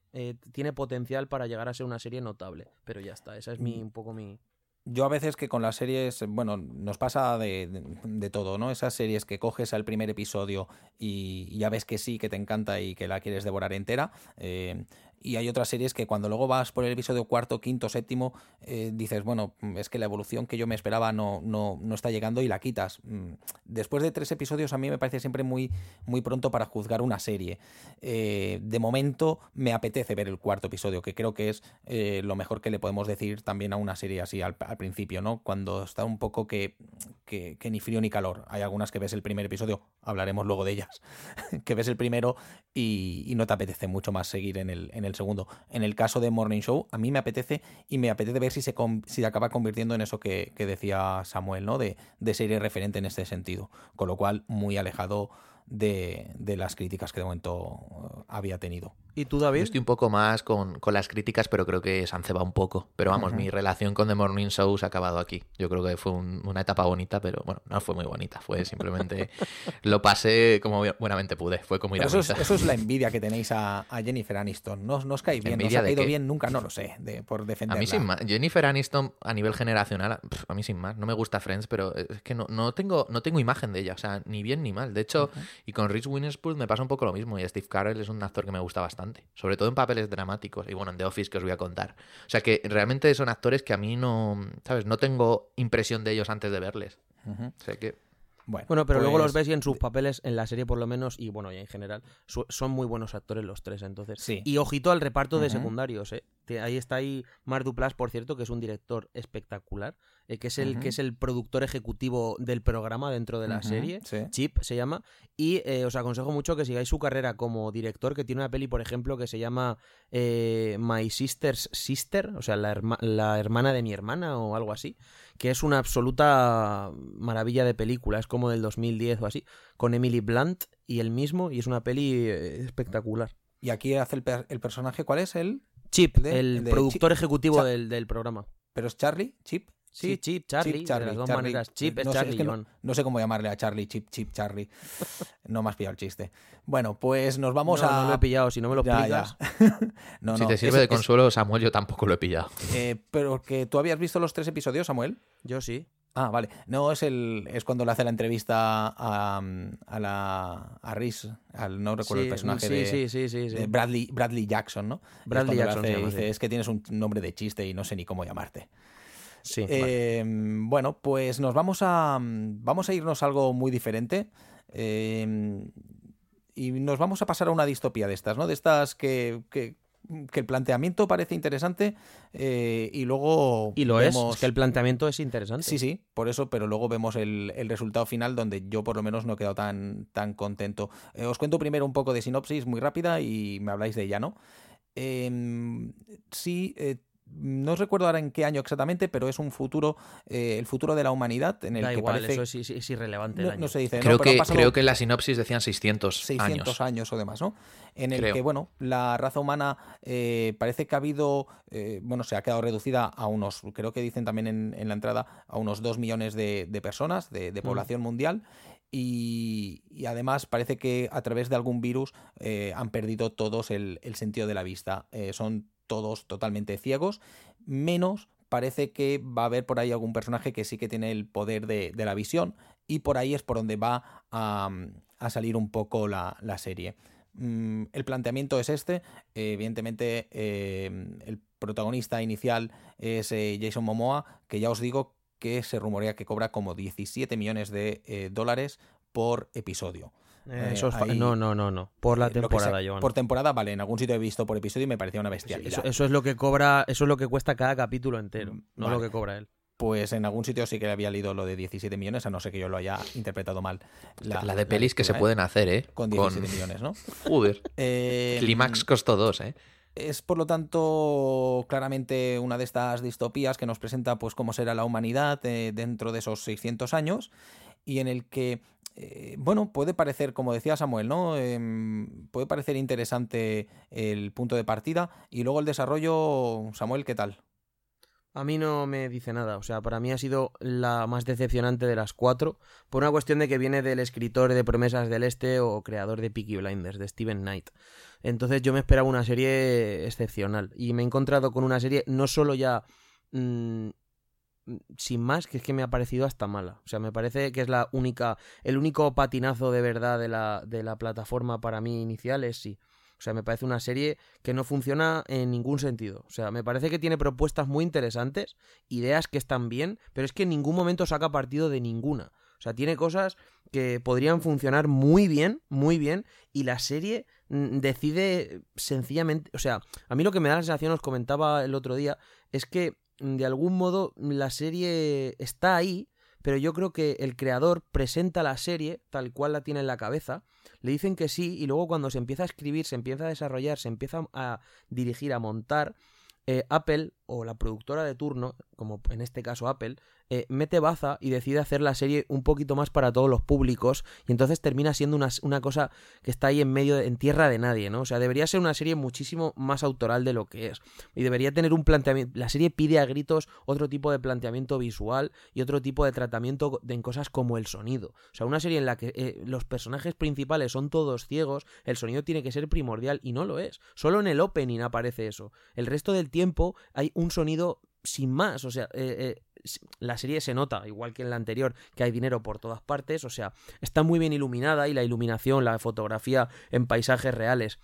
tiene potencial para llegar a ser una serie notable. Pero ya está, esa es mi, un poco mi... yo a veces que con las series, bueno, nos pasa de, de, todo, ¿no? Esas series que coges al primer episodio y ya ves que sí, que te encanta y que la quieres devorar entera. Eh, y hay otras series que cuando luego vas por el episodio cuarto, quinto, séptimo, eh, dices, bueno, es que la evolución que yo me esperaba no, no, no, está llegando y la quitas. Mm, después de tres episodios a mí me parece siempre muy, muy pronto para juzgar una serie. Eh, de momento me apetece ver el cuarto episodio, que creo que es eh, lo mejor que le podemos decir también a una serie así al, principio, ¿no? Cuando está un poco que, que, ni frío ni calor. Hay algunas que ves el primer episodio, hablaremos luego de ellas, que ves el primero y, no te apetece mucho más seguir en el segundo. En el caso de Morning Show, a mí me apetece y me apetece ver si se, si acaba convirtiendo en eso que, decía Samuel, ¿no? De, de serie referente en este sentido. Con lo cual, muy alejado de, de las críticas que de momento eh, había tenido. ¿Y tú, David? Yo estoy un poco más con, con las críticas, pero creo que se han cebado un poco. Pero vamos, mi relación con The Morning Show se ha acabado aquí. Yo creo que fue una etapa bonita, pero bueno, no fue muy bonita. Fue simplemente lo pasé como buenamente pude. Fue como ir a eso, es, eso es la envidia que tenéis a, a Jennifer Aniston. No, no os cae bien, no os ha caído bien nunca, no lo sé, de, por defenderla. A mí sin más. Jennifer Aniston a nivel generacional, a mí sin más. No me gusta Friends, pero es que no, no, tengo, no tengo imagen de ella. O sea, ni bien ni mal. De hecho, y con Rich Witherspoon me pasa un poco lo mismo. Y Steve Carell es un actor que me gusta bastante. Sobre todo en papeles dramáticos. Y bueno, en The Office que os voy a contar. O sea que realmente son actores que a mí no, ¿sabes? No tengo impresión de ellos antes de verles. O sea que... Bueno, pero luego los pues ves y en sus papeles, en la serie por lo menos, y bueno, y en general, son muy buenos actores los tres, entonces. Sí. Y ojito al reparto de secundarios, ¿eh? Ahí está ahí Mar Duplas, por cierto, que es un director espectacular, eh, que, es el, que es el productor ejecutivo del programa dentro de la serie, Chip se llama, y eh, os aconsejo mucho que sigáis su carrera como director, que tiene una peli, por ejemplo, que se llama eh, My Sister's Sister, o sea, la, la hermana de mi hermana o algo así, que es una absoluta maravilla de película, es como del 2010 o así, con Emily Blunt y él mismo, y es una peli eh, espectacular. ¿Y aquí hace el, el personaje? ¿Cuál es? El Chip, el productor ejecutivo del, del programa. ¿Pero es Charlie? ¿Chip? Sí, Chip, Charlie, Charlie, de las dos maneras. Chip es Charlie, no, sé cómo llamarle a Charlie, Chip, Chip, Charlie. No me has pillado el chiste. Bueno, pues nos vamos a... No lo he pillado, si no me lo explicas... no, si te sirve de consuelo, Samuel, yo tampoco lo he pillado. Eh, pero que tú habías visto los tres episodios, Samuel. Yo sí. Ah, vale. No, es el es cuando le hace la entrevista a, a la a Rhys, al no recuerdo el personaje de, Bradley, Bradley Jackson, ¿no? Bradley Jackson. dice, es que tienes un nombre de chiste y no sé ni cómo llamarte. Sí. Eh, bueno, pues nos vamos a. Vamos a irnos a algo muy diferente. Eh, y nos vamos a pasar a una distopía de estas, ¿no? De estas que, que, el planteamiento parece interesante eh, y luego. Y lo es, que el planteamiento es interesante. Sí, sí, por eso, pero luego vemos el, resultado final donde yo por lo menos no he quedado tan, tan contento. os cuento primero un poco de sinopsis muy rápida y me habláis de ella, ¿no? Em, sí, no recuerdo ahora en qué año exactamente, pero es un futuro, eh, el futuro de la humanidad en el da que igual, parece... eso es, irrelevante. No, se dice, creo, que, creo que en la sinopsis decían 600, 600 años. o demás, ¿no? En el que, bueno, la raza humana eh, parece que ha habido, eh, bueno, se ha quedado reducida a unos, creo que dicen también en, la entrada, a unos 2 millones de, personas, de, mm. población mundial. Y, además parece que a través de algún virus han perdido todos el, el sentido de la vista. son todos totalmente ciegos, menos parece que va a haber por ahí algún personaje que sí que tiene el poder de, la visión y por ahí es por donde va a, salir un poco la, serie. Mm, el planteamiento es este, evidentemente eh, el protagonista inicial es eh, Jason Momoa, que ya os digo que se rumorea que cobra como 17 millones de eh, dólares por episodio. Eh, no, no, no, no. Por la temporada, Por temporada, vale. En algún sitio he visto por episodio y me parecía una bestialidad. eso, es lo que cobra, eso es lo que cuesta cada capítulo entero, mm, no lo que cobra él. Pues en algún sitio sí que había leído lo de 17 millones, a no ser que yo lo haya interpretado mal. La, de pelis que se pueden hacer, ¿eh? Con 17 millones, ¿no? Joder. Eh, Climax costó dos, ¿eh? Es por lo tanto claramente una de estas distopías que nos presenta pues cómo será la humanidad eh, dentro de esos 600 años y en el que eh, bueno, puede parecer, como decía Samuel, ¿no? Em, puede parecer interesante el punto de partida y luego el desarrollo, Samuel, ¿qué tal? A mí no me dice nada, o sea, para mí ha sido la más decepcionante de las cuatro, por una cuestión de que viene del escritor de Promesas del Este o creador de Peaky Blinders, de Steven Knight. Entonces yo me esperaba una serie excepcional y me he encontrado con una serie no solo ya mm, sin más, que es que me ha parecido hasta mala. O sea, me parece que es la única, el único patinazo de verdad de la, de la plataforma para mí inicial es sí. O sea, me parece una serie que no funciona en ningún sentido. O sea, me parece que tiene propuestas muy interesantes, ideas que están bien, pero es que en ningún momento saca partido de ninguna. O sea, tiene cosas que podrían funcionar muy bien, muy bien, y la serie mm, decide sencillamente, o sea, a mí lo que me da la sensación, os comentaba el otro día, es que mm, de algún modo la serie está ahí, pero yo creo que el creador presenta la serie tal cual la tiene en la cabeza, le dicen que sí, y luego cuando se empieza a escribir, se empieza a desarrollar, se empieza a dirigir, a montar, eh, Apple o la productora de turno, como en este caso Apple, eh, mete baza y decide hacer la serie un poquito más para todos los públicos y entonces termina siendo una, una, cosa que está ahí en medio, en tierra de nadie, ¿no? O sea, debería ser una serie muchísimo más autoral de lo que es y debería tener un planteamiento, la serie pide a gritos otro tipo de planteamiento visual y otro tipo de tratamiento en cosas como el sonido. O sea, una serie en la que eh, los personajes principales son todos ciegos, el sonido tiene que ser primordial y no lo es. Solo en el opening aparece eso. El resto del tiempo hay un sonido sin más, o sea, eh, eh, la serie se nota, igual que en la anterior, que hay dinero por todas partes, o sea, está muy bien iluminada y la iluminación, la fotografía en paisajes reales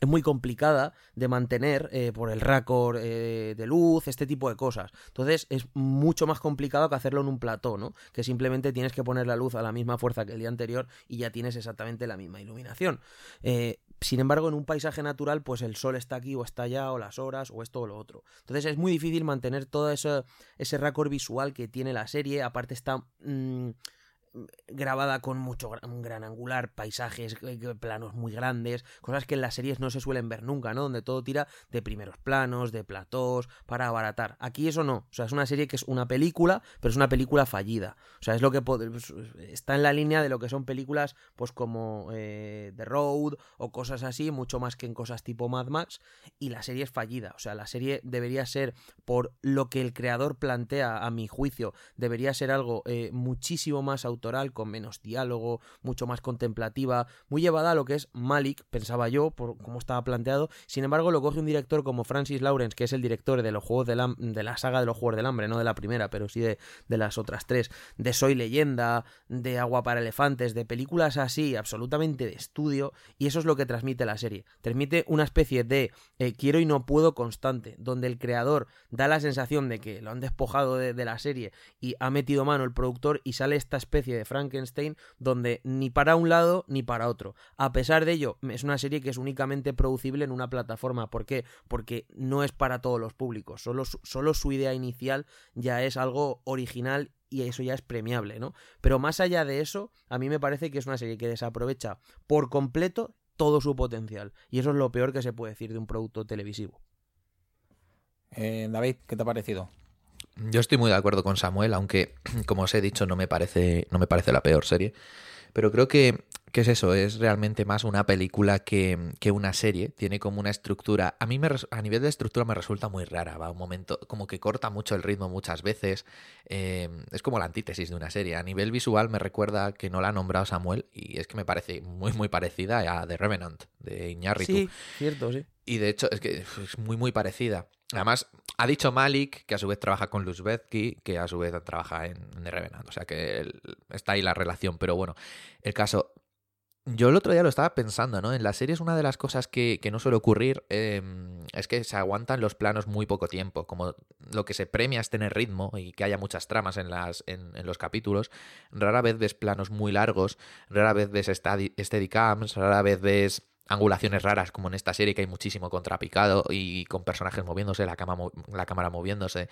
es muy complicada de mantener eh, por el raccord de luz, este tipo de cosas. Entonces es mucho más complicado que hacerlo en un plató, ¿no? Que simplemente tienes que poner la luz a la misma fuerza que el día anterior y ya tienes exactamente la misma iluminación. Sin embargo, en un paisaje natural, pues el sol está aquí o está allá, o las horas, o esto o lo otro. Entonces es muy difícil mantener todo ese, ese récord visual que tiene la serie. Aparte está... Mm, grabada con mucho un gran angular, paisajes, eh, planos muy grandes, cosas que en las series no se suelen ver nunca, ¿no? Donde todo tira de primeros planos, de platós, para abaratar. Aquí eso no, o sea, es una serie que es una película, pero es una película fallida. O sea, es lo que está en la línea de lo que son películas, pues como eh, The Road o cosas así, mucho más que en cosas tipo Mad Max, y la serie es fallida. O sea, la serie debería ser, por lo que el creador plantea, a mi juicio, debería ser algo eh, muchísimo más auténtico con menos diálogo, mucho más contemplativa, muy llevada a lo que es Malik, pensaba yo, por cómo estaba planteado. Sin embargo, lo coge un director como Francis Lawrence, que es el director de los juegos de la, de la saga de los Juegos del Hambre, no de la primera, pero sí de, las otras tres, de Soy Leyenda, de Agua para Elefantes, de películas así, absolutamente de estudio, y eso es lo que transmite la serie. Transmite una especie de eh, quiero y no puedo constante, donde el creador da la sensación de que lo han despojado de, de la serie y ha metido mano el productor y sale esta especie de Frankenstein donde ni para un lado ni para otro. A pesar de ello, es una serie que es únicamente producible en una plataforma. ¿Por qué? Porque no es para todos los públicos. Solo, su idea inicial ya es algo original y eso ya es premiable, ¿no? Pero más allá de eso, a mí me parece que es una serie que desaprovecha por completo todo su potencial. Y eso es lo peor que se puede decir de un producto televisivo. Eh, David, ¿qué te ha parecido? Yo estoy muy de acuerdo con Samuel, aunque, como os he dicho, no me parece, no me parece la peor serie. Pero creo que, es eso, es realmente más una película que, una serie. Tiene como una estructura. A mí me, a nivel de estructura me resulta muy rara. Va un momento, como que corta mucho el ritmo muchas veces. Eh, es como la antítesis de una serie. A nivel visual me recuerda que no la ha nombrado Samuel. Y es que me parece muy, muy parecida a The Revenant de Iñárritu. Sí, cierto, sí. Y de hecho, es que es muy, muy parecida. Además, ha dicho Malik que a su vez trabaja con Luzbetsky, que a su vez trabaja en, The Revenant. O sea que está ahí la relación. Pero bueno, el caso. Yo el otro día lo estaba pensando, ¿no? En la serie es una de las cosas que, no suele ocurrir, em, es que se aguantan los planos muy poco tiempo. Como lo que se premia es tener ritmo y que haya muchas tramas en, las, en, en los capítulos. Rara vez ves planos muy largos, rara vez ves steadicams, rara vez ves angulaciones raras, como en esta serie que hay muchísimo contrapicado y con personajes moviéndose, la, cámara moviéndose,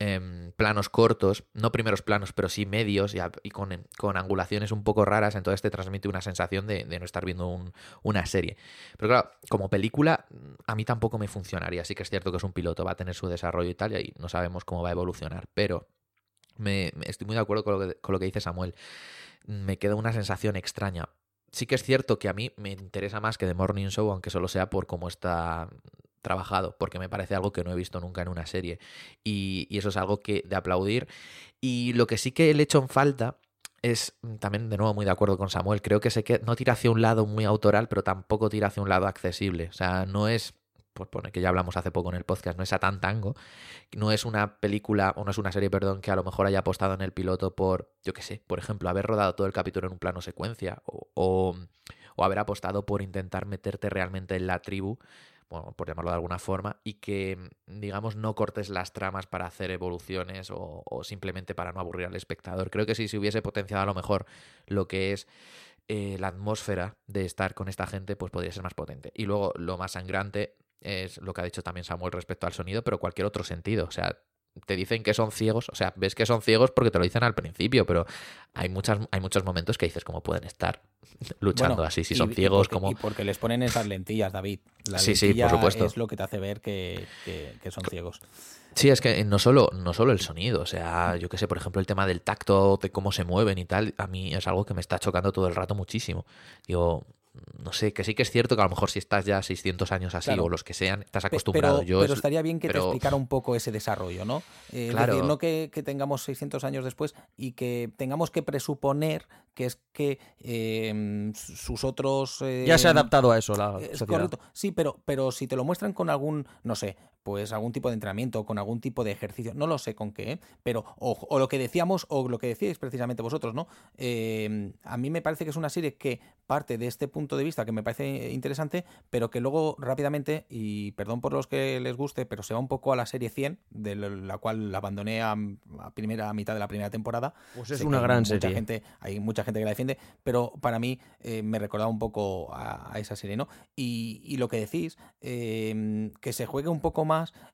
em, planos cortos, no primeros planos, pero sí medios y, con, angulaciones un poco raras, entonces te transmite una sensación de, no estar viendo una serie. Pero claro, como película, a mí tampoco me funcionaría. Sí que es cierto que es un piloto, va a tener su desarrollo y tal, y no sabemos cómo va a evolucionar, pero me, estoy muy de acuerdo con lo, que, con lo que dice Samuel. Me queda una sensación extraña sí que es cierto que a mí me interesa más que The Morning Show, aunque solo sea por cómo está trabajado, porque me parece algo que no he visto nunca en una serie. Y, eso es algo que de aplaudir. Y lo que sí que le hecho en falta es, también de nuevo muy de acuerdo con Samuel, creo que, se que no tira hacia un lado muy autoral, pero tampoco tira hacia un lado accesible. O sea, no es por poner que ya hablamos hace poco en el podcast, no es a tan tango, no es una película o no es una serie, perdón, que a lo mejor haya apostado en el piloto por, yo qué sé, por ejemplo, haber rodado todo el capítulo en un plano secuencia o, o, haber apostado por intentar meterte realmente en la tribu bueno, por llamarlo de alguna forma, y que, digamos, no cortes las tramas para hacer evoluciones o, simplemente para no aburrir al espectador. Creo que si se hubiese potenciado a lo mejor lo que es eh, la atmósfera de estar con esta gente, pues podría ser más potente. Y luego lo más sangrante es lo que ha dicho también Samuel respecto al sonido, pero cualquier otro sentido. O sea, te dicen que son ciegos, o sea, ves que son ciegos porque te lo dicen al principio, pero hay muchas hay muchos momentos que dices cómo pueden estar luchando bueno, así si son y, ciegos y porque, como y porque les ponen esas lentillas, David. La sí, sí, por supuesto. es lo que te hace ver que, que, que son ciegos. Sí, es que no solo, no solo el sonido, o sea, yo que sé, por ejemplo, el tema del tacto, de cómo se mueven y tal, a mí es algo que me está chocando todo el rato muchísimo. Digo, no sé, que sí que es cierto que a lo mejor si estás ya 600 años así Claro. o los que sean, estás acostumbrado. Pero, Yo pero es- estaría bien que pero- te explicara un poco ese desarrollo, ¿no? Eh, es Claro. decir, no que, que tengamos 600 años después y que tengamos que presuponer que es que eh, sus otros... eh, Ya se ha adaptado a eso la es sociedad. correcto. Sí, pero, pero si te lo muestran con algún, no sé, pues algún tipo de entrenamiento, con algún tipo de ejercicio, no lo sé con qué, ¿eh? pero o, o lo que decíamos, o lo que decíais precisamente vosotros, ¿no? Eh, a mí me parece que es una serie que parte de este punto de vista que me parece interesante, pero que luego rápidamente, y perdón por los que les guste, pero se va un poco a la serie 100, de la cual la abandoné a, a primera a mitad de la primera temporada. Pues es Sé una gran mucha serie. Gente, hay mucha gente que la defiende, pero para mí eh, me recordaba un poco a, a esa serie, ¿no? Y, y lo que decís, eh, que se juegue un poco más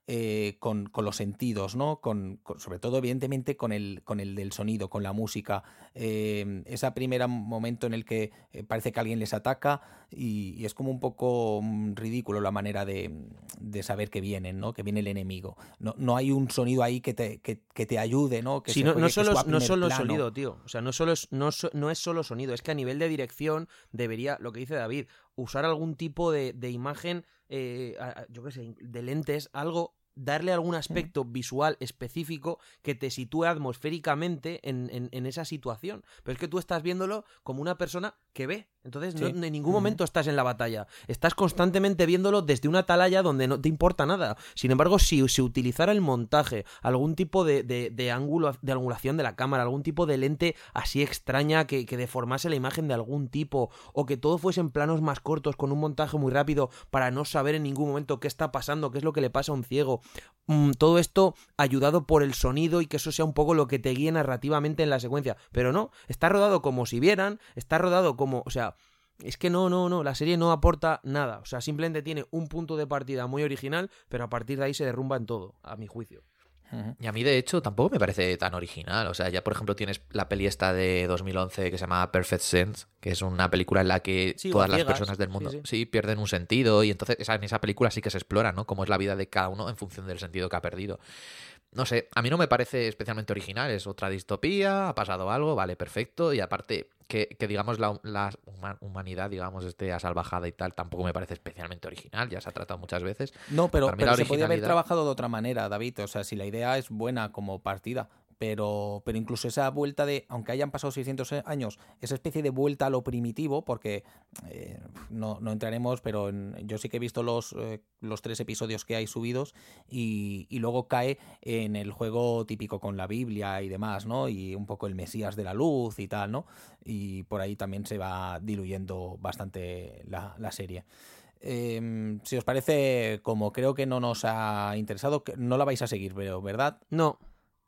eh, con, con los sentidos, ¿no? Con, con- sobre todo, evidentemente, con el, con el del sonido, con la música. Eh, ese primer momento en el que eh, parece que alguien les ataca y, y es como un poco mm, ridículo la manera de, de saber que vienen, ¿no? Que viene el enemigo. No, no hay un sonido ahí que te, que, que te ayude, ¿no? Que Sí, no, solo, no solo plano. sonido, tío. O sea, no, solo es, no, no es solo sonido, es que a nivel de dirección debería, lo que dice David, usar algún tipo de, de imagen, eh, yo qué sé, de lentes, algo, darle algún aspecto visual específico que te sitúe atmosféricamente en, en- en esa situación. Pero es que tú estás viéndolo como una persona que ve. Entonces, no- en ningún momento estás en la batalla. Estás constantemente viéndolo desde una atalaya donde no te importa nada. Sin embargo, si se utilizara el montaje, algún tipo de, de, de ángulo, de angulación de la cámara, algún tipo de lente así extraña que, que deformase la imagen de algún tipo, o que todo fuese en planos más cortos, con un montaje muy rápido, para no saber en ningún momento qué está pasando, qué es lo que le pasa a un ciego. Mm, todo esto ayudado por el sonido y que eso sea un poco lo que te guíe narrativamente en la secuencia. Pero no, está rodado como si vieran, está rodado como, o sea, es que no, no, no, la serie no aporta nada. O sea, simplemente tiene un punto de partida muy original, pero a partir de ahí se derrumba en todo, a mi juicio. Y a mí, de hecho, tampoco me parece tan original. O sea, ya por ejemplo tienes la peli esta de 2011 que se llama Perfect Sense, que es una película en la que Sí, todas las personas del Sí, mundo sí. sí, pierden un sentido y entonces esa- en esa película sí que se explora, ¿no? Cómo es la vida de cada uno en función del sentido que ha perdido. No sé, a mí no me parece especialmente original, es otra distopía, ha pasado algo, vale, perfecto, y aparte que, que digamos la, la huma- humanidad, digamos, esté asalvajada y tal, tampoco me parece especialmente original, ya se ha tratado muchas veces. No, pero, se podía haber trabajado de otra manera, David. O sea, si la idea es buena como partida, pero, pero incluso esa vuelta de, aunque hayan pasado 600 años, esa especie de vuelta a lo primitivo, porque eh, no, no entraremos, pero en- yo sí que he visto los, eh, los tres episodios que hay subidos y, y luego cae en el juego típico con la Biblia y demás, ¿no? Y un poco el Mesías de la luz y tal, ¿no? Y por ahí también se va diluyendo bastante la, la serie. Eh, si os parece, como creo que no nos ha interesado, no la vais a seguir, pero ¿verdad? No,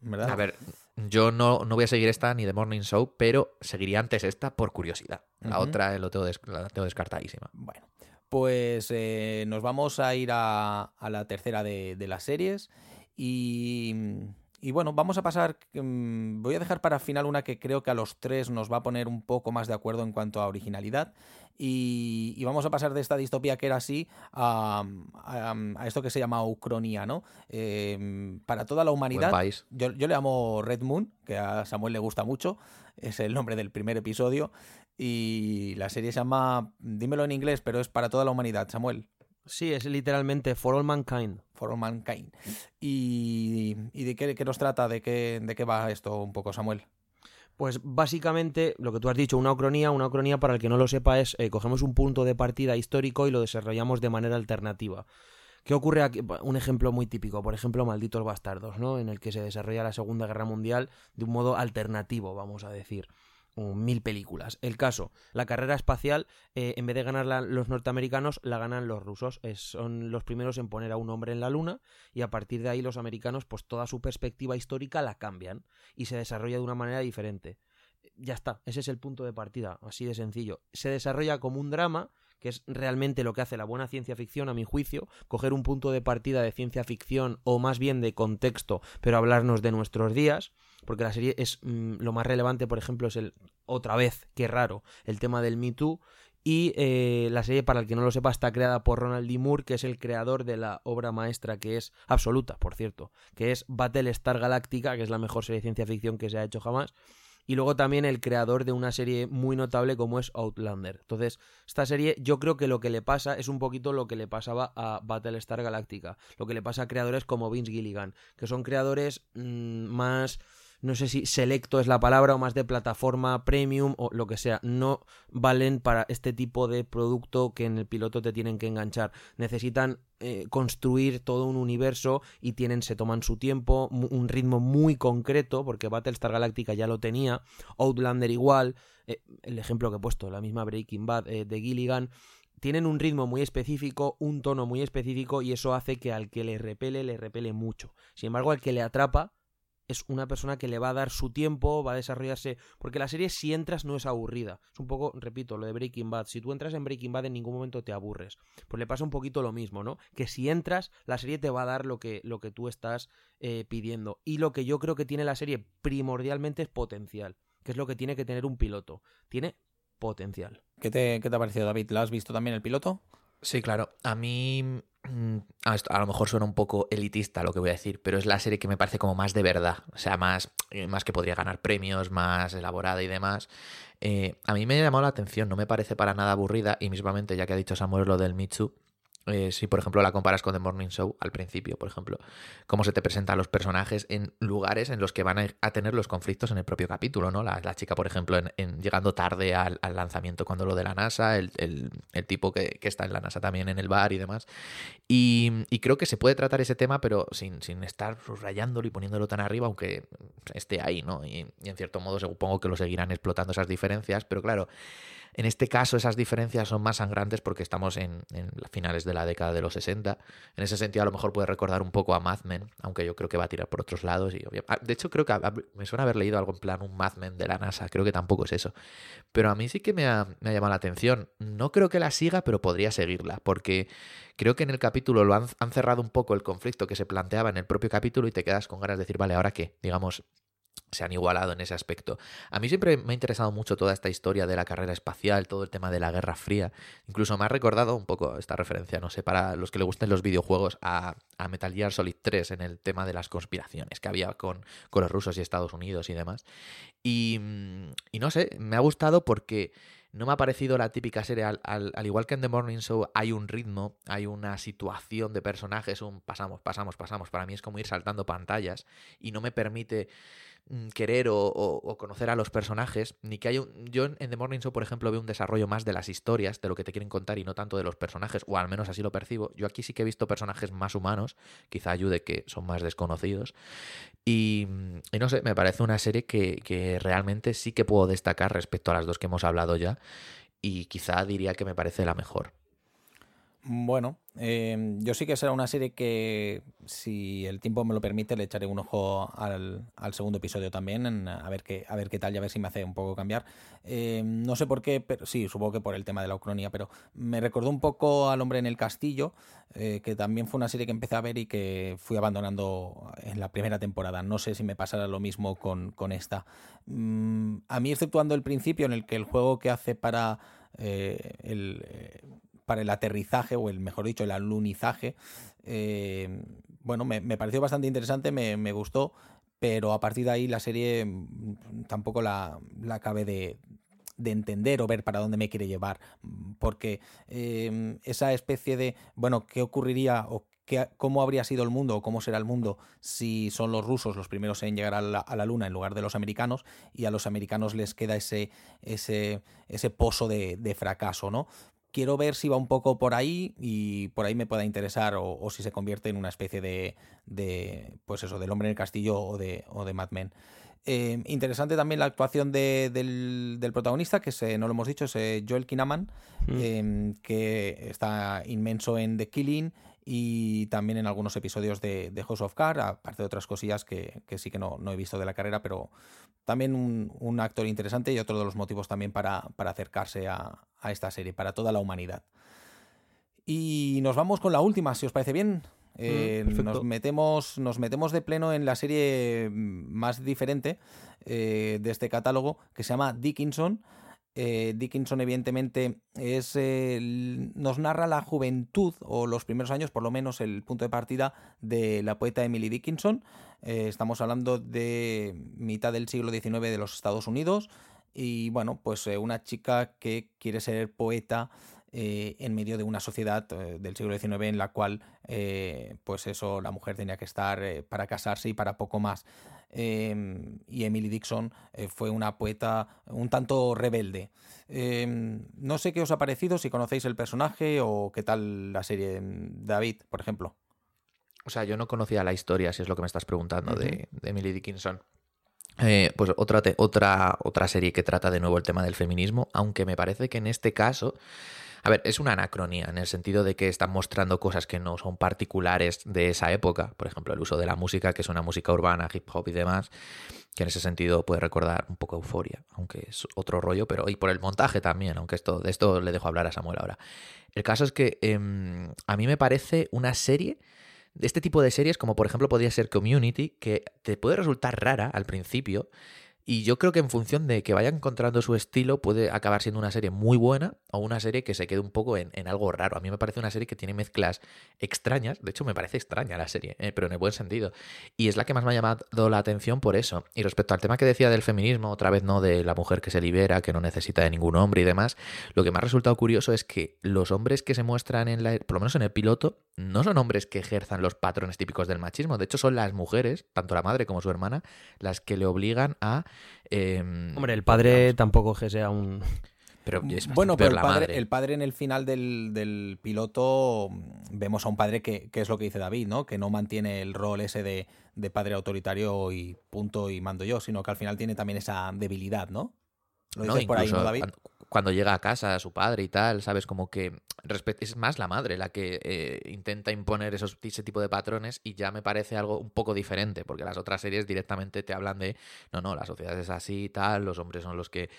¿verdad? A ver, yo no, no voy a seguir esta ni The Morning Show, pero seguiría antes esta por curiosidad. La otra lo tengo, la tengo descartadísima. Bueno, pues eh, nos vamos a ir a, a la tercera de, de las series y, y bueno, vamos a pasar, mm, voy a dejar para final una que creo que a los tres nos va a poner un poco más de acuerdo en cuanto a originalidad y, y vamos a pasar de esta distopía que era así a, a- a esto que se llama Ucronía, ¿no? Eh, para toda la humanidad. país. Yo, yo le llamo Red Moon, que a Samuel le gusta mucho. Es el nombre del primer episodio. Y la serie se llama, dímelo en inglés, pero es para toda la humanidad, Samuel. Sí, es literalmente For All Mankind. For all mankind. ¿Y, y de qué, qué nos trata? ¿De qué, ¿De qué va esto un poco, Samuel? Pues básicamente lo que tú has dicho, una ucronía, una ucronía para el que no lo sepa es eh, cogemos un punto de partida histórico y lo desarrollamos de manera alternativa. ¿Qué ocurre aquí? Un ejemplo muy típico, por ejemplo, Malditos Bastardos, ¿no? En el que se desarrolla la Segunda Guerra Mundial de un modo alternativo, vamos a decir mil películas. El caso, la carrera espacial, eh, en vez de ganar los norteamericanos, la ganan los rusos. son los primeros en poner a un hombre en la luna y a partir de ahí los americanos, pues toda su perspectiva histórica la cambian y se desarrolla de una manera diferente. Ya está, ese es el punto de partida, así de sencillo. Se desarrolla como un drama que es realmente lo que hace la buena ciencia ficción, a mi juicio, coger un punto de partida de ciencia ficción o más bien de contexto, pero hablarnos de nuestros días, porque la serie es mm, lo más relevante, por ejemplo, es el, otra vez, qué raro, el tema del Me Too, y eh, la serie, para el que no lo sepa, está creada por Ronald D. Moore, que es el creador de la obra maestra que es absoluta, por cierto, que es Battlestar Galactica, que es la mejor serie de ciencia ficción que se ha hecho jamás y luego también el creador de una serie muy notable como es Outlander. Entonces, esta serie yo creo que lo que le pasa es un poquito lo que le pasaba a Battlestar Galactica, lo que le pasa a creadores como Vince Gilligan, que son creadores mm, más no sé si selecto es la palabra o más de plataforma premium o lo que sea, no valen para este tipo de producto que en el piloto te tienen que enganchar. Necesitan eh, construir todo un universo y tienen, se toman su tiempo, un ritmo muy concreto, porque Battlestar Galactica ya lo tenía, Outlander igual, eh, el ejemplo que he puesto, la misma Breaking Bad eh, de Gilligan, tienen un ritmo muy específico, un tono muy específico y eso hace que al que le repele, le repele mucho. Sin embargo, al que le atrapa, es una persona que le va a dar su tiempo, va a desarrollarse, porque la serie si entras no es aburrida. Es un poco, repito, lo de Breaking Bad. Si tú entras en Breaking Bad en ningún momento te aburres. Pues le pasa un poquito lo mismo, ¿no? Que si entras, la serie te va a dar lo que, lo que tú estás eh, pidiendo. Y lo que yo creo que tiene la serie primordialmente es potencial, que es lo que tiene que tener un piloto. Tiene potencial. ¿Qué te, qué te ha parecido, David? ¿La has visto también el piloto? Sí, claro. A mí mm, a, lo mejor suena un poco elitista lo que voy a decir, pero es la serie que me parece como más de verdad, o sea, más, eh, más que podría ganar premios, más elaborada y demás. Eh, a mí me ha llamado la atención, no me parece para nada aburrida y mismamente, ya que ha dicho Samuel lo del Mitsu, eh, si, por ejemplo, la comparas con The Morning Show al principio, por ejemplo, cómo se te presentan los personajes en lugares en los que van a, tener los conflictos en el propio capítulo, ¿no? La, chica, por ejemplo, llegando tarde al, lanzamiento cuando lo de la NASA, el, tipo que, está en la NASA también en el bar y demás. Y, creo que se puede tratar ese tema, pero sin, sin estar subrayándolo y poniéndolo tan arriba, aunque esté ahí, ¿no? Y, y en cierto modo supongo que lo seguirán explotando esas diferencias, pero claro, en este caso esas diferencias son más sangrantes porque estamos en, en finales de la década de los 60. En ese sentido a lo mejor puede recordar un poco a Mad Men, aunque yo creo que va a tirar por otros lados. Y, ah, de hecho creo que me suena haber leído algo en plan un Mad Men de la NASA, creo que tampoco es eso. Pero a mí sí que me ha, llamado la atención. No creo que la siga, pero podría seguirla, porque creo que en el capítulo lo han, han cerrado un poco el conflicto que se planteaba en el propio capítulo y te quedas con ganas de decir, vale, ¿ahora qué? Digamos, se han igualado en ese aspecto. A mí siempre me ha interesado mucho toda esta historia de la carrera espacial, todo el tema de la Guerra Fría. Incluso me ha recordado un poco esta referencia, no sé, para los que le gusten los videojuegos, a, Metal Gear Solid 3 en el tema de las conspiraciones que había con, con los rusos y Estados Unidos y demás. Y, y, no sé, me ha gustado porque no me ha parecido la típica serie, al, al, al, igual que en The Morning Show hay un ritmo, hay una situación de personajes, un pasamos, pasamos, pasamos. Para mí es como ir saltando pantallas y no me permite Mm, querer o, conocer a los personajes, ni que haya un... Yo en The Morning Show, por ejemplo, veo un desarrollo más de las historias, de lo que te quieren contar y no tanto de los personajes, o al menos así lo percibo. Yo aquí sí que he visto personajes más humanos, quizá ayude que son más desconocidos. Y, mm, no sé, me parece una serie que, que realmente sí que puedo destacar respecto a las dos que hemos hablado ya, y quizá diría que me parece la mejor. Bueno, em, yo sí que será una serie que, si el tiempo me lo permite, le echaré un ojo al, segundo episodio también, a, ver qué, a ver qué tal y a ver si me hace un poco cambiar. Em, no sé por qué, pero sí, supongo que por el tema de la ucronía, pero me recordó un poco al hombre en el castillo, eh, que también fue una serie que empecé a ver y que fui abandonando en la primera temporada. No sé si me pasará lo mismo con, esta. Mm, a mí, exceptuando el principio en el que el juego que hace para... Eh, el, para el aterrizaje, o el mejor dicho, el alunizaje. Eh, bueno, me, pareció bastante interesante, me, gustó, pero a partir de ahí la serie mm, tampoco la, la cabe de, entender o ver para dónde me quiere llevar. Porque eh, esa especie de, bueno, ¿qué ocurriría o qué, cómo habría sido el mundo o cómo será el mundo si son los rusos los primeros en llegar a la, Luna en lugar de los americanos y a los americanos les queda ese, ese, ese pozo de, de fracaso, ¿no? Quiero ver si va un poco por ahí y por ahí me pueda interesar o, si se convierte en una especie de, de, pues eso, del hombre en el castillo o de, o de Mad Men. Eh, interesante también la actuación del, protagonista, que no lo hemos dicho, es eh, Joel Kinnaman, mm. em, que está inmenso en The Killing y también en algunos episodios de, House of Cards, aparte de otras cosillas que, sí que no, he visto de la carrera, pero también un, actor interesante y otro de los motivos también para, acercarse a, esta serie, para toda la humanidad. Y nos vamos con la última, si os parece bien. Eh, nos, metemos, nos metemos de pleno en la serie más diferente eh, de este catálogo que se llama Dickinson. Eh, Dickinson, evidentemente, es, nos narra la juventud o los primeros años, por lo menos el punto de partida de la poeta Emily Dickinson. estamos hablando de mitad del siglo XIX de los Estados Unidos. Y bueno, pues una chica que quiere ser poeta eh, en medio de una sociedad eh, del siglo XIX en la cual, eh, pues eso, la mujer tenía que estar para casarse y para poco más. Em, y Emily Dixon fue una poeta un tanto rebelde. Em, no sé qué os ha parecido, si conocéis el personaje o qué tal la serie David, por ejemplo. O sea, yo no conocía la historia, si es lo que me estás preguntando, de, Emily Dickinson. pues otra, otra, otra serie que trata de nuevo el tema del feminismo, aunque me parece que en este caso a ver, es una anacronía en el sentido de que están mostrando cosas que no son particulares de esa época. Por ejemplo, el uso de la música, que es una música urbana, hip hop y demás, que en ese sentido puede recordar un poco euforia, aunque es otro rollo, pero y por el montaje también, aunque esto, de esto le dejo hablar a Samuel ahora. El caso es que em, a mí me parece una serie este tipo de series, como por ejemplo podría ser Community, que te puede resultar rara al principio, y yo creo que en función de que vaya encontrando su estilo, puede acabar siendo una serie muy buena o una serie que se quede un poco en, algo raro. A mí me parece una serie que tiene mezclas extrañas. De hecho, me parece extraña la serie, eh, pero en el buen sentido. Y es la que más me ha llamado la atención por eso. Y respecto al tema que decía del feminismo, otra vez no de la mujer que se libera, que no necesita de ningún hombre y demás, lo que me ha resultado curioso es que los hombres que se muestran en la, por lo menos en el piloto, no son hombres que ejerzan los patrones típicos del machismo. De hecho, son las mujeres, tanto la madre como su hermana, las que le obligan a Em, Hombre, el padre tampoco que sea un... Pero bueno, pero el padre, el padre, en el final del, piloto vemos a un padre que, es lo que dice David, ¿no? Que no mantiene el rol ese de, padre autoritario y punto y mando yo, sino que al final tiene también esa debilidad, ¿no? Lo dices por ahí, ¿no, David? Cuando, llega a casa su padre y tal, ¿sabes? Como que es más la madre la que eh, intenta imponer esos, ese tipo de patrones y ya me parece algo un poco diferente, porque las otras series directamente te hablan de, no, no, la sociedad es así y tal, los hombres son los que,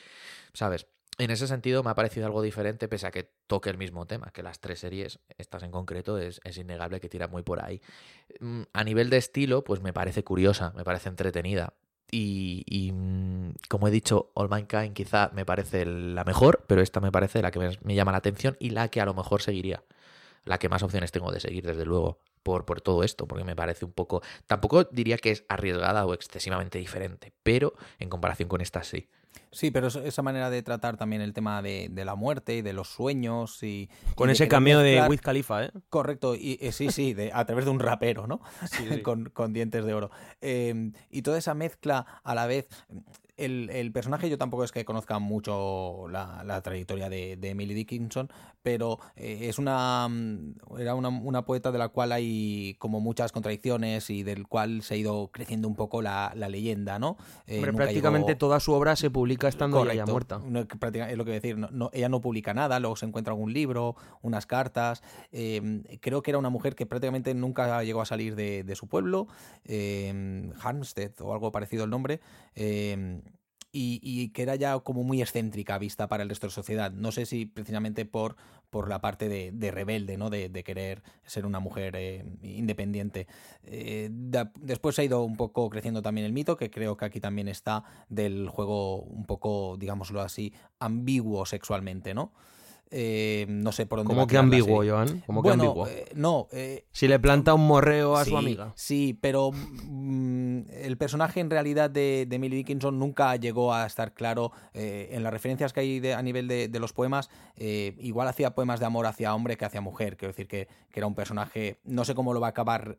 ¿sabes? En ese sentido me ha parecido algo diferente, pese a que toque el mismo tema, que las tres series, estas en concreto, es, es innegable que tira muy por ahí. Mm, a nivel de estilo, pues me parece curiosa, me parece entretenida. Y, mm, como he dicho, All Mankind quizá me parece la mejor, pero esta me parece la que me, llama la atención y la que a lo mejor seguiría. La que más opciones tengo de seguir, desde luego, por, por todo esto, porque me parece un poco. Tampoco diría que es arriesgada o excesivamente diferente, pero en comparación con esta sí. Sí, pero esa manera de tratar también el tema de, la muerte y de los sueños y... Con ese cameo de Wiz Khalifa, ¿eh? Correcto, y, eh, sí, sí, a través de un rapero, ¿no? Sí, con, dientes de oro. Em, y toda esa mezcla a la vez el, personaje yo tampoco es que conozca mucho la, trayectoria de, Emily Dickinson, pero eh, es una mm, era una, poeta de la cual hay como muchas contradicciones y del cual se ha ido creciendo un poco la, leyenda, ¿no? Eh, prácticamente toda su obra se publica estando ya muerta. es lo que decir, ella no publica nada, luego se encuentra algún libro, unas cartas. Em, creo que era una mujer que prácticamente nunca llegó a salir de, su pueblo, eh, o algo parecido el nombre. Em, y, que era ya como muy excéntrica vista para el resto de la sociedad. No sé si precisamente por, por la parte de, rebelde, ¿no? De, querer ser una mujer eh, independiente. Eh, después ha ido un poco creciendo también el mito, que creo que aquí también está del juego un poco, digámoslo así, ambiguo sexualmente, ¿no? Eh, no sé por dónde. ¿Cómo que ambiguo, Joan? ¿Cómo que ambiguo? Eh, no. Eh, si le planta un morreo a su amiga. Sí, pero mm, el personaje en realidad de, de, Emily Dickinson nunca llegó a estar claro en las referencias que hay a nivel de, los poemas. igual hacía poemas de amor hacia hombre que hacia mujer. Quiero decir que, que era un personaje. No sé cómo lo va a acabar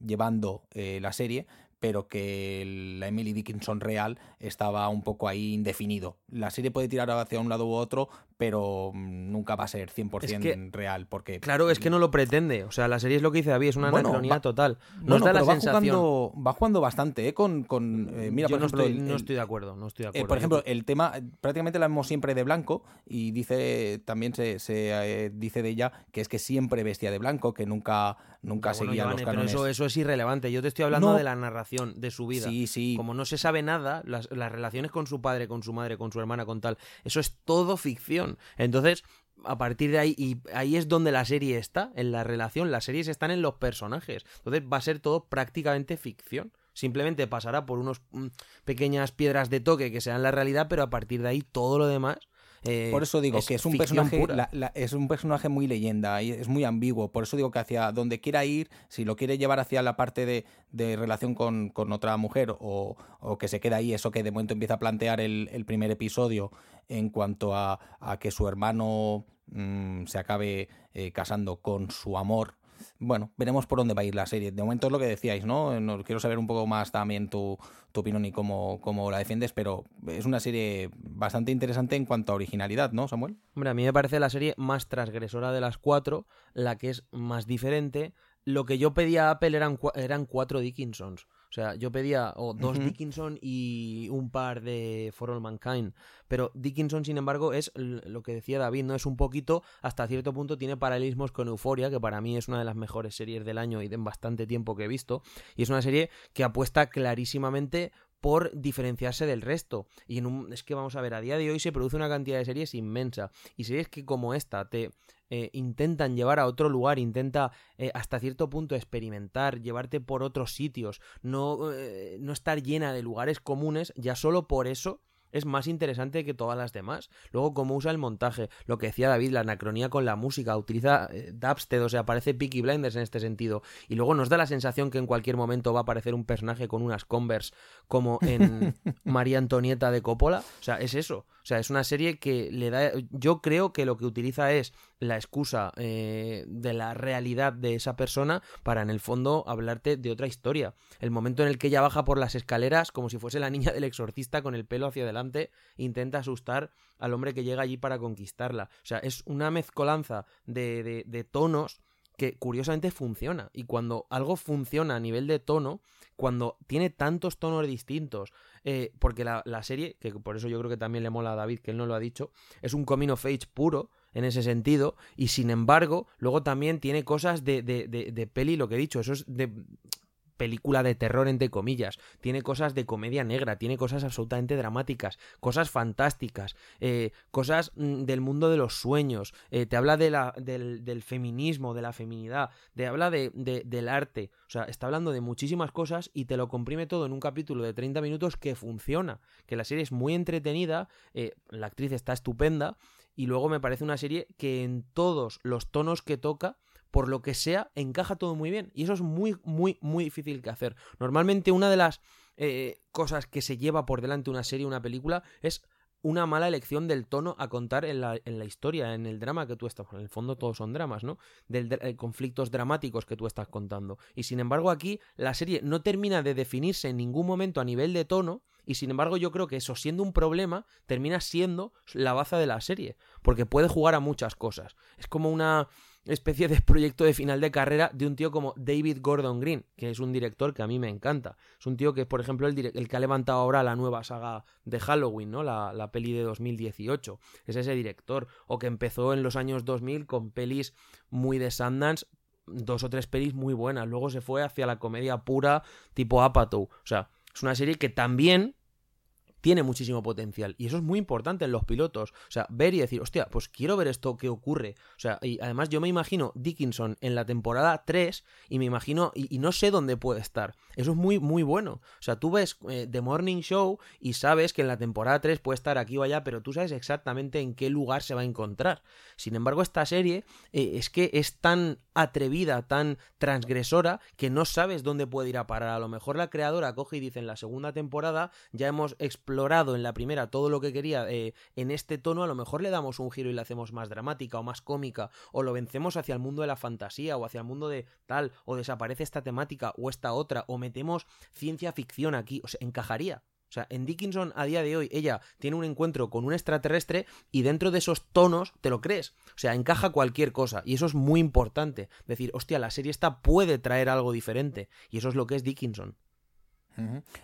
llevando la serie, pero que la Emily Dickinson real estaba un poco ahí indefinido. La serie puede tirar hacia un lado u otro, pero mm, nunca va a ser 100% real. Porque, claro, es que no lo pretende. O sea, la serie es lo que dice David, es una anacronía total. Nos bueno, da la pero va sensación. jugando, va jugando bastante, ¿eh? Con, con, eh, mira, Yo por no, ejemplo, estoy, el- no estoy de acuerdo, no estoy de eh, acuerdo. por Yo ejemplo, el tema, eh, prácticamente la vemos siempre de blanco y dice también se, se, eh, dice de ella que es que siempre vestía de blanco, que nunca, nunca Bueno, seguía Ivane, los pero cánones. eso, eso es irrelevante. Yo te estoy hablando No. de la narración, de su vida. Sí, sí. Como no se sabe nada, las, las relaciones con su padre, con su madre, con su hermana, con tal, eso es todo ficción. Entonces, a partir de ahí, y ahí es donde la serie está, en la relación. Las series están en los personajes. Entonces va a ser todo prácticamente ficción. Simplemente pasará por unos mm, pequeñas piedras de toque que sean la realidad, pero a partir de ahí todo lo demás. Eh, Por eso digo que es un personaje, pura. la- la- es un personaje muy leyenda y es muy ambiguo. Por eso digo que hacia donde quiera ir, si lo quiere llevar hacia la parte de, de relación con, con otra mujer o, o que se queda ahí, eso que de momento empieza a plantear el, el primer episodio en cuanto a, a que su hermano mm, se acabe eh, casando con su amor. Bueno, veremos por dónde va a ir la serie. De momento es lo que decíais, ¿no? No- quiero saber un poco más también tu, tu opinión y cómo, cómo la defiendes, pero es una serie bastante interesante en cuanto a originalidad, ¿no, Samuel? Hombre, a mí me parece la serie más transgresora de las cuatro, la que es más diferente. Lo que yo pedía a Apple eran, eran cuatro Dickinsons. O sea, yo pedía o dos. Dickinson y un par de For All Mankind. Pero Dickinson, sin embargo, es lo que decía David, ¿no? Es un poquito, hasta cierto punto, tiene paralelismos con Euforia, que para mí es una de las mejores series del año y de bastante tiempo que he visto. Y es una serie que apuesta clarísimamente por diferenciarse del resto. Y en un, es que vamos a ver, a día de hoy se produce una cantidad de series inmensa. Y series que como esta te eh, intentan llevar a otro lugar, intenta eh, hasta cierto punto experimentar, llevarte por otros sitios, no, eh, no estar llena de lugares comunes, ya solo por eso es más interesante que todas las demás. Luego, cómo usa el montaje, lo que decía David, la anacronía con la música, utiliza eh, o sea, parece Peaky Blinders en este sentido. Y luego nos da la sensación que en cualquier momento va a aparecer un personaje con unas Converse como en María Antonieta de Coppola. O sea, es eso. O sea, es una serie que le da. Yo creo que lo que utiliza es la excusa eh, de la realidad de esa persona para en el fondo hablarte de otra historia. El momento en el que ella baja por las escaleras como si fuese la niña del exorcista con el pelo hacia adelante, intenta asustar al hombre que llega allí para conquistarla. O sea, es una mezcolanza de, de, de tonos que curiosamente funciona. Y cuando algo funciona a nivel de tono, cuando tiene tantos tonos distintos, eh, porque la, serie, que por eso yo creo que también le mola a David, que él no lo ha dicho, es un coming of age puro en ese sentido, y sin embargo, luego también tiene cosas de, de, de, de peli, lo que he dicho, eso es de película de terror entre comillas, tiene cosas de comedia negra, tiene cosas absolutamente dramáticas, cosas fantásticas, eh, cosas mm, del mundo de los sueños, eh, te habla de la, del, feminismo, de la feminidad, te habla de, de, del arte, o sea, está hablando de muchísimas cosas y te lo comprime todo en un capítulo de 30 minutos que funciona, que la serie es muy entretenida, eh, la actriz está estupenda y luego me parece una serie que en todos los tonos que toca por lo que sea, encaja todo muy bien. Y eso es muy, muy, muy difícil que hacer. Normalmente una de las eh, cosas que se lleva por delante una serie, una película, es una mala elección del tono a contar en la, en la historia, en el drama que tú estás. En el fondo todos son dramas, ¿no? Del, de, conflictos dramáticos que tú estás contando. Y sin embargo aquí la serie no termina de definirse en ningún momento a nivel de tono. Y sin embargo yo creo que eso siendo un problema termina siendo la baza de la serie. Porque puede jugar a muchas cosas. Es como una especie de proyecto de final de carrera de un tío como David Gordon Green, que es un director que a mí me encanta. Es un tío que, por ejemplo, el, que ha levantado ahora la nueva saga de Halloween, ¿no? La, la, peli de 2018. Es ese director. O que empezó en los años 2000 con pelis muy de Sundance, dos o tres pelis muy buenas. Luego se fue hacia la comedia pura tipo Apatow. O sea, es una serie que también tiene muchísimo potencial. Y eso es muy importante en los pilotos. O sea, ver y decir, hostia, pues quiero ver esto que ocurre. O sea, y además yo me imagino Dickinson en la temporada 3 y me imagino, y, no sé dónde puede estar. Eso es muy, muy bueno. O sea, tú ves eh, The Morning Show y sabes que en la temporada 3 puede estar aquí o allá, pero tú sabes exactamente en qué lugar se va a encontrar. Sin embargo, esta serie eh, es que es tan atrevida, tan transgresora, que no sabes dónde puede ir a parar. A lo mejor la creadora coge y dice en la segunda temporada ya hemos explorado en la primera todo lo que quería eh, en este tono, a lo mejor le damos un giro y la hacemos más dramática o más cómica, o lo vencemos hacia el mundo de la fantasía o hacia el mundo de tal, o desaparece esta temática o esta otra, o metemos ciencia ficción aquí, o sea, encajaría. O sea, en Dickinson a día de hoy ella tiene un encuentro con un extraterrestre y dentro de esos tonos te lo crees. O sea, encaja cualquier cosa y eso es muy importante. Decir, hostia, la serie esta puede traer algo diferente y eso es lo que es Dickinson.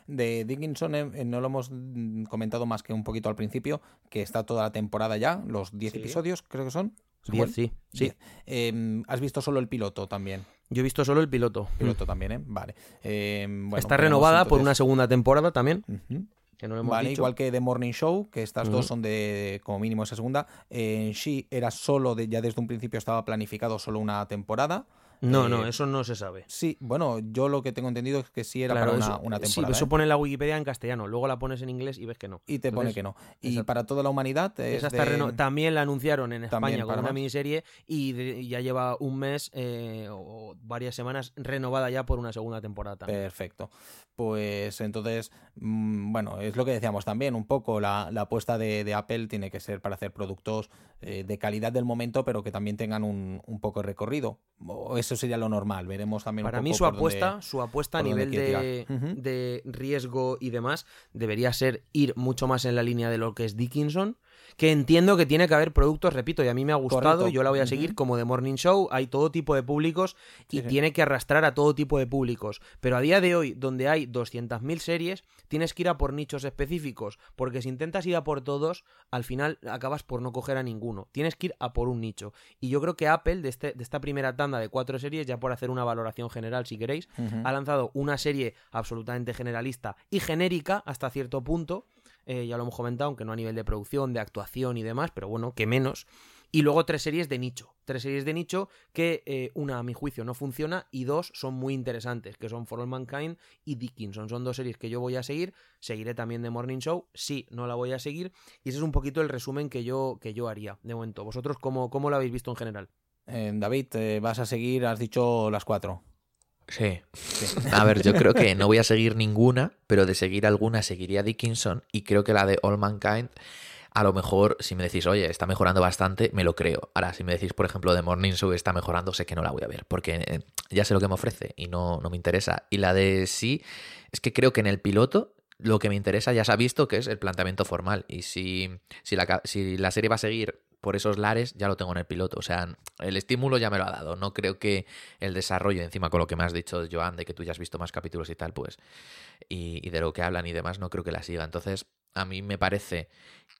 De Dickinson eh, eh, no lo hemos mm, comentado más que un poquito al principio, que está toda la temporada ya, los 10 Sí. episodios creo que son. Diez, sí, sí. Eh, ¿Has visto solo el piloto también? Yo he visto solo el piloto. Piloto también, ¿eh? Vale. Eh, bueno, Está veremos renovada por una segunda temporada también, Ujú. que no lo hemos Vale, dicho. igual que The Morning Show, que estas dos son de como mínimo esa segunda. En She era solo, de, ya desde un principio estaba planificado solo una temporada. No, Eh, no, eso no se sabe. Sí, bueno, yo lo que tengo entendido es que sí era Claro, para una, eso- una sí, temporada. eso ¿eh? pone la Wikipedia en castellano, luego la pones en inglés y ves que no. Y te pone que no. Y exacto. para toda la humanidad es de- reno- También la anunciaron en España como para una miniserie y, de- y ya lleva un mes eh, o varias semanas renovada ya por una segunda temporada también. Perfecto. Pues entonces, mm, bueno, es lo que decíamos también, un poco la, la apuesta de, de Apple tiene que ser para hacer productos de calidad del momento, pero que también tengan un, un poco de recorrido. O eso sería lo normal, veremos también un Para poco mí su dónde- apuesta, su apuesta a nivel de, de riesgo y demás debería ser ir mucho más en la línea de lo que es Dickinson, que entiendo que tiene que haber productos, repito, y a mí me ha gustado, Correcto. yo la voy a seguir como de Morning Show, hay todo tipo de públicos y Sí, sí. tiene que arrastrar a todo tipo de públicos, pero a día de hoy, donde hay 200.000 series, tienes que ir a por nichos específicos, porque si intentas ir a por todos, al final acabas por no coger a ninguno, tienes que ir a por un nicho. Y yo creo que Apple, de, este, de esta primera tanda de cuatro series, ya por hacer una valoración general si queréis, ha lanzado una serie absolutamente generalista y genérica hasta cierto punto. Eh, ya lo hemos comentado, aunque no a nivel de producción, de actuación y demás, pero bueno, que menos. Y luego tres series de nicho. Tres series de nicho que eh, una, a mi juicio, no funciona y dos son muy interesantes, que son For All Mankind y Dickinson. Son dos series que yo voy a seguir. Seguiré también de Morning Show. Sí, no la voy a seguir. Y ese es un poquito el resumen que yo, que yo haría de momento. ¿Vosotros cómo, cómo lo habéis visto en general? Eh, David, vas a seguir, has dicho las cuatro. Sí. A ver, yo creo que no voy a seguir ninguna, pero de seguir alguna seguiría Dickinson y creo que la de All Mankind, a lo mejor si me decís, oye, está mejorando bastante, me lo creo. Ahora, si me decís, por ejemplo, de Morning Show está mejorando, sé que no la voy a ver, porque eh, ya sé lo que me ofrece y no, no me interesa. Y la de sí, es que creo que en el piloto lo que me interesa ya se ha visto que es el planteamiento formal. Y si, si, la, si la serie va a seguir por esos lares, ya lo tengo en el piloto. O sea, el estímulo ya me lo ha dado. No creo que el desarrollo, encima con lo que me has dicho, Joan, de que tú ya has visto más capítulos y tal, pues, y, y de lo que hablan y demás, no creo que la siga. Entonces, a mí me parece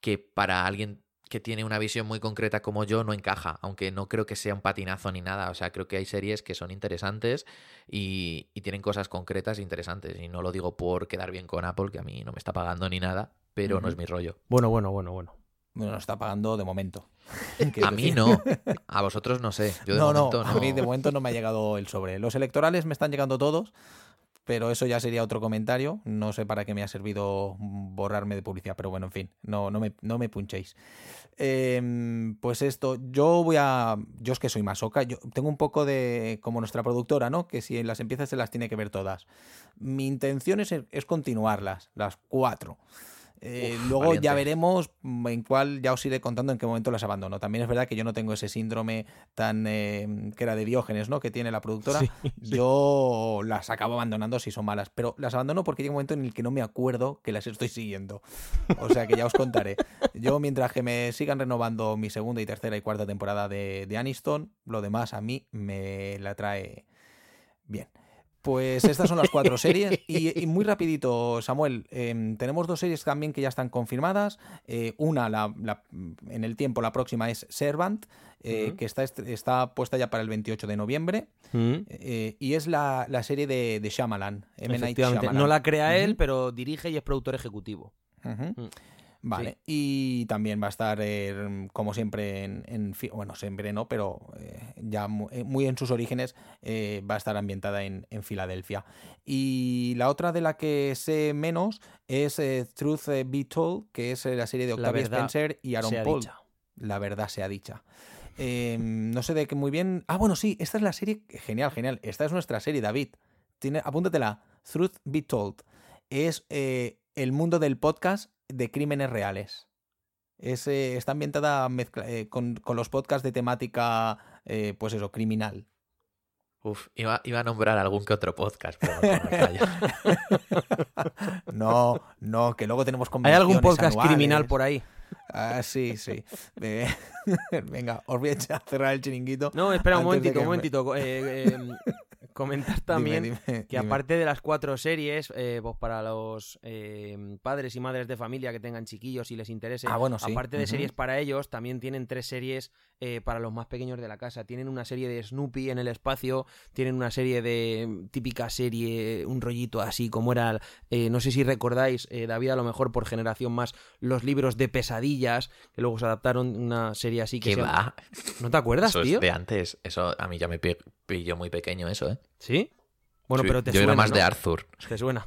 que para alguien que tiene una visión muy concreta como yo no encaja, aunque no creo que sea un patinazo ni nada. O sea, creo que hay series que son interesantes y, y tienen cosas concretas e interesantes. Y no lo digo por quedar bien con Apple, que a mí no me está pagando ni nada, pero no es mi rollo. Bueno, bueno, bueno, bueno. Bueno, nos está pagando de momento. A mí no, a vosotros no sé. Yo de no, no, no. a mí de momento no me ha llegado el sobre. Los electorales me están llegando todos, pero eso ya sería otro comentario. No sé para qué me ha servido borrarme de publicidad, pero bueno, en fin, no, no, me, no me punchéis. Em, pues esto, yo voy a. Yo es que soy masoca, yo tengo un poco de. como nuestra productora, ¿no? Que si las empieza se las tiene que ver todas. Mi intención es, es continuarlas, las cuatro. Eh, Uf, luego valiente. ya veremos mm, en cuál, ya os iré contando en qué momento las abandono. También es verdad que yo no tengo ese síndrome tan eh, que era de Diógenes, ¿no? Que tiene la productora. Sí, Yo las acabo abandonando si son malas, pero las abandono porque llega un momento en el que no me acuerdo que las estoy siguiendo. O sea que ya os contaré. Yo mientras que me sigan renovando mi segunda y tercera y cuarta temporada de, de Aniston, lo demás a mí me la trae bien. Pues estas son las cuatro series. Y, y muy rapidito, Samuel, em, tenemos dos series también que ya están confirmadas. Eh, una, la, la- en el tiempo, la próxima es Servant, eh, que está, est- está puesta ya para el 28 de noviembre. Eh, y es la, la serie de, de Shyamalan, M. Night Efectivamente, Shyamalan. no la crea él, pero dirige y es productor ejecutivo. Vale, y también va a estar, eh, como siempre, en, bueno, siempre no, pero eh, ya eh, muy en sus orígenes, eh, va a estar ambientada en, en Filadelfia. Y la otra de la que sé menos es Truth Be Told, que es la serie de Octavia Spencer y Aaron Paul. dicha. La verdad sea dicha. Eh, no sé de qué muy bien. Ah, bueno, sí, esta es la serie. Genial, genial. Esta es nuestra serie, David. Tiene, apúntatela. Truth Be Told. Es el mundo del podcast de crímenes reales. Es, eh, está ambientada mezcla- eh, con, con los podcasts de temática, eh, pues eso, criminal. Uf, iba, iba a nombrar algún que otro podcast, pero callo. No, no, que luego tenemos ¿Hay algún podcast anuales. criminal por ahí? Ah, sí, sí. Eh, Venga, os voy a cerrar el chiringuito. No, espera un momentito, que un me- momentito. Eh, eh, comentar también Dime, dime, que dime. aparte de las cuatro series, eh, pues para los eh, padres y madres de familia que tengan chiquillos y les interese, Ah, bueno, sí. aparte de series para ellos, también tienen tres series eh, para los más pequeños de la casa. Tienen una serie de Snoopy en el espacio, tienen una serie de típica serie, un rollito así como era, eh, no sé si recordáis, eh, David, a lo mejor por generación más, los libros de pesadillas, que luego se adaptaron una serie así que ¿Qué se va? ¿No te acuerdas, Eso es tío? de antes. Eso a mí ya me pi- pilló muy pequeño eso, ¿eh? ¿Sí? Bueno, Sí, pero te Yo suena, era más ¿no? de Arthur Te suena.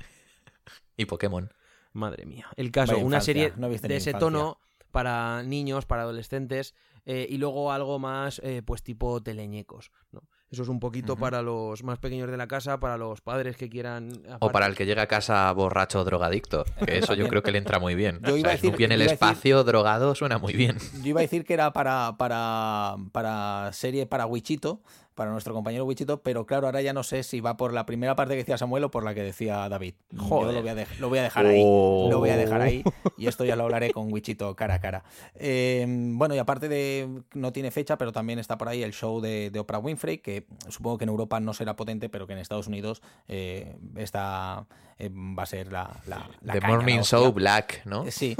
y Pokémon. Madre mía. El caso, Vaya una infancia, serie no de ese infancia. tono para niños, para adolescentes, eh, y luego algo más, eh, pues tipo teleñecos, ¿no? Eso es un poquito para los más pequeños de la casa, para los padres que quieran... O para el que llega a casa borracho o drogadicto. Que eso yo creo que le entra muy bien. Yo O iba sea, a decir- Snoopy en el iba decir- espacio drogado suena muy bien. Yo iba a decir que era para, para, para serie para Wichito, para nuestro compañero Wichito, pero claro, ahora ya no sé si va por la primera parte que decía Samuel o por la que decía David. Yo lo voy a, dej- lo voy a dejar ahí. Oh. Lo voy a dejar ahí y esto ya lo hablaré con Wichito cara a cara. Eh, bueno, y aparte de, no tiene fecha, pero también está por ahí el show de, de Oprah Winfrey, que supongo que en Europa no será potente, pero que en Estados Unidos eh, está, eh, va a ser la... la, la The caña, Morning. Show Black, ¿no? Eh, Sí.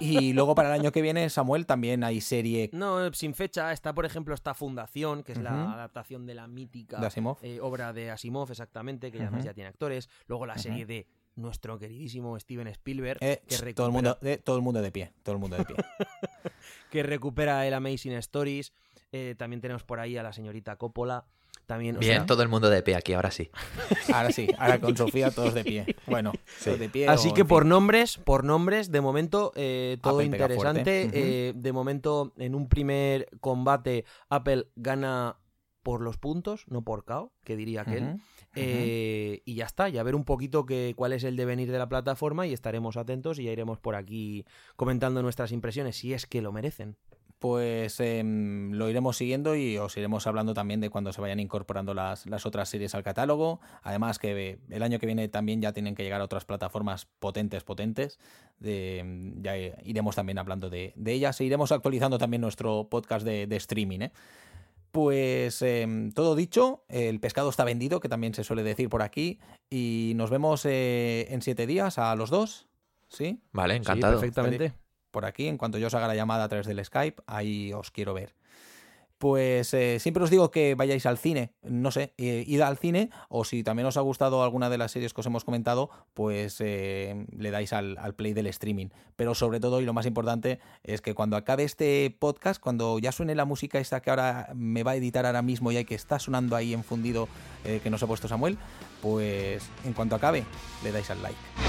Y luego para el año que viene, Samuel, también hay serie No, sin fecha. Está, por ejemplo, esta Fundación, que es la Ujú. Adaptación de la mítica de Asimov. eh, obra de Asimov, exactamente, que además ya tiene actores. Luego la serie de nuestro queridísimo Steven Spielberg, Eh, que, recupera, todo el mundo, eh, todo el mundo de pie, todo el mundo de pie. que recupera el Amazing Stories. Eh, también tenemos por ahí a la señorita Coppola. También, o Bien, sea, todo el mundo de pie aquí, ahora sí. Ahora sí, ahora con Sofía todos de pie. Bueno, todos de pie. Así o, que por fin. nombres, por nombres, de momento eh, todo Apple interesante. De momento, en un primer combate, Apple gana por los puntos, no por KO, que diría aquel. Eh, y ya está, ya ver un poquito que, cuál es el devenir de la plataforma y estaremos atentos y ya iremos por aquí comentando nuestras impresiones, si es que lo merecen. Pues em, lo iremos siguiendo y os iremos hablando también de cuando se vayan incorporando las, las otras series al catálogo. Además que el año que viene también ya tienen que llegar a otras plataformas potentes, potentes. De, em, ya iremos también hablando de, de ellas e iremos actualizando también nuestro podcast de, de streaming. ¿eh? Pues em, todo dicho, el pescado está vendido, que también se suele decir por aquí. Y nos vemos eh, en siete días a los dos. ¿Sí? Vale, Sí, encantado. perfectamente. por aquí. En cuanto yo os haga la llamada a través del Skype, ahí os quiero ver. Pues eh, siempre os digo que vayáis al cine, no sé, eh, id al cine o si también os ha gustado alguna de las series que os hemos comentado, pues eh, le dais al, al play del streaming. Pero sobre todo, y lo más importante, es que cuando acabe este podcast, cuando ya suene la música esta que ahora me va a editar ahora mismo y hay que está sonando ahí enfundido eh, que nos ha puesto Samuel, pues en cuanto acabe, le dais al like.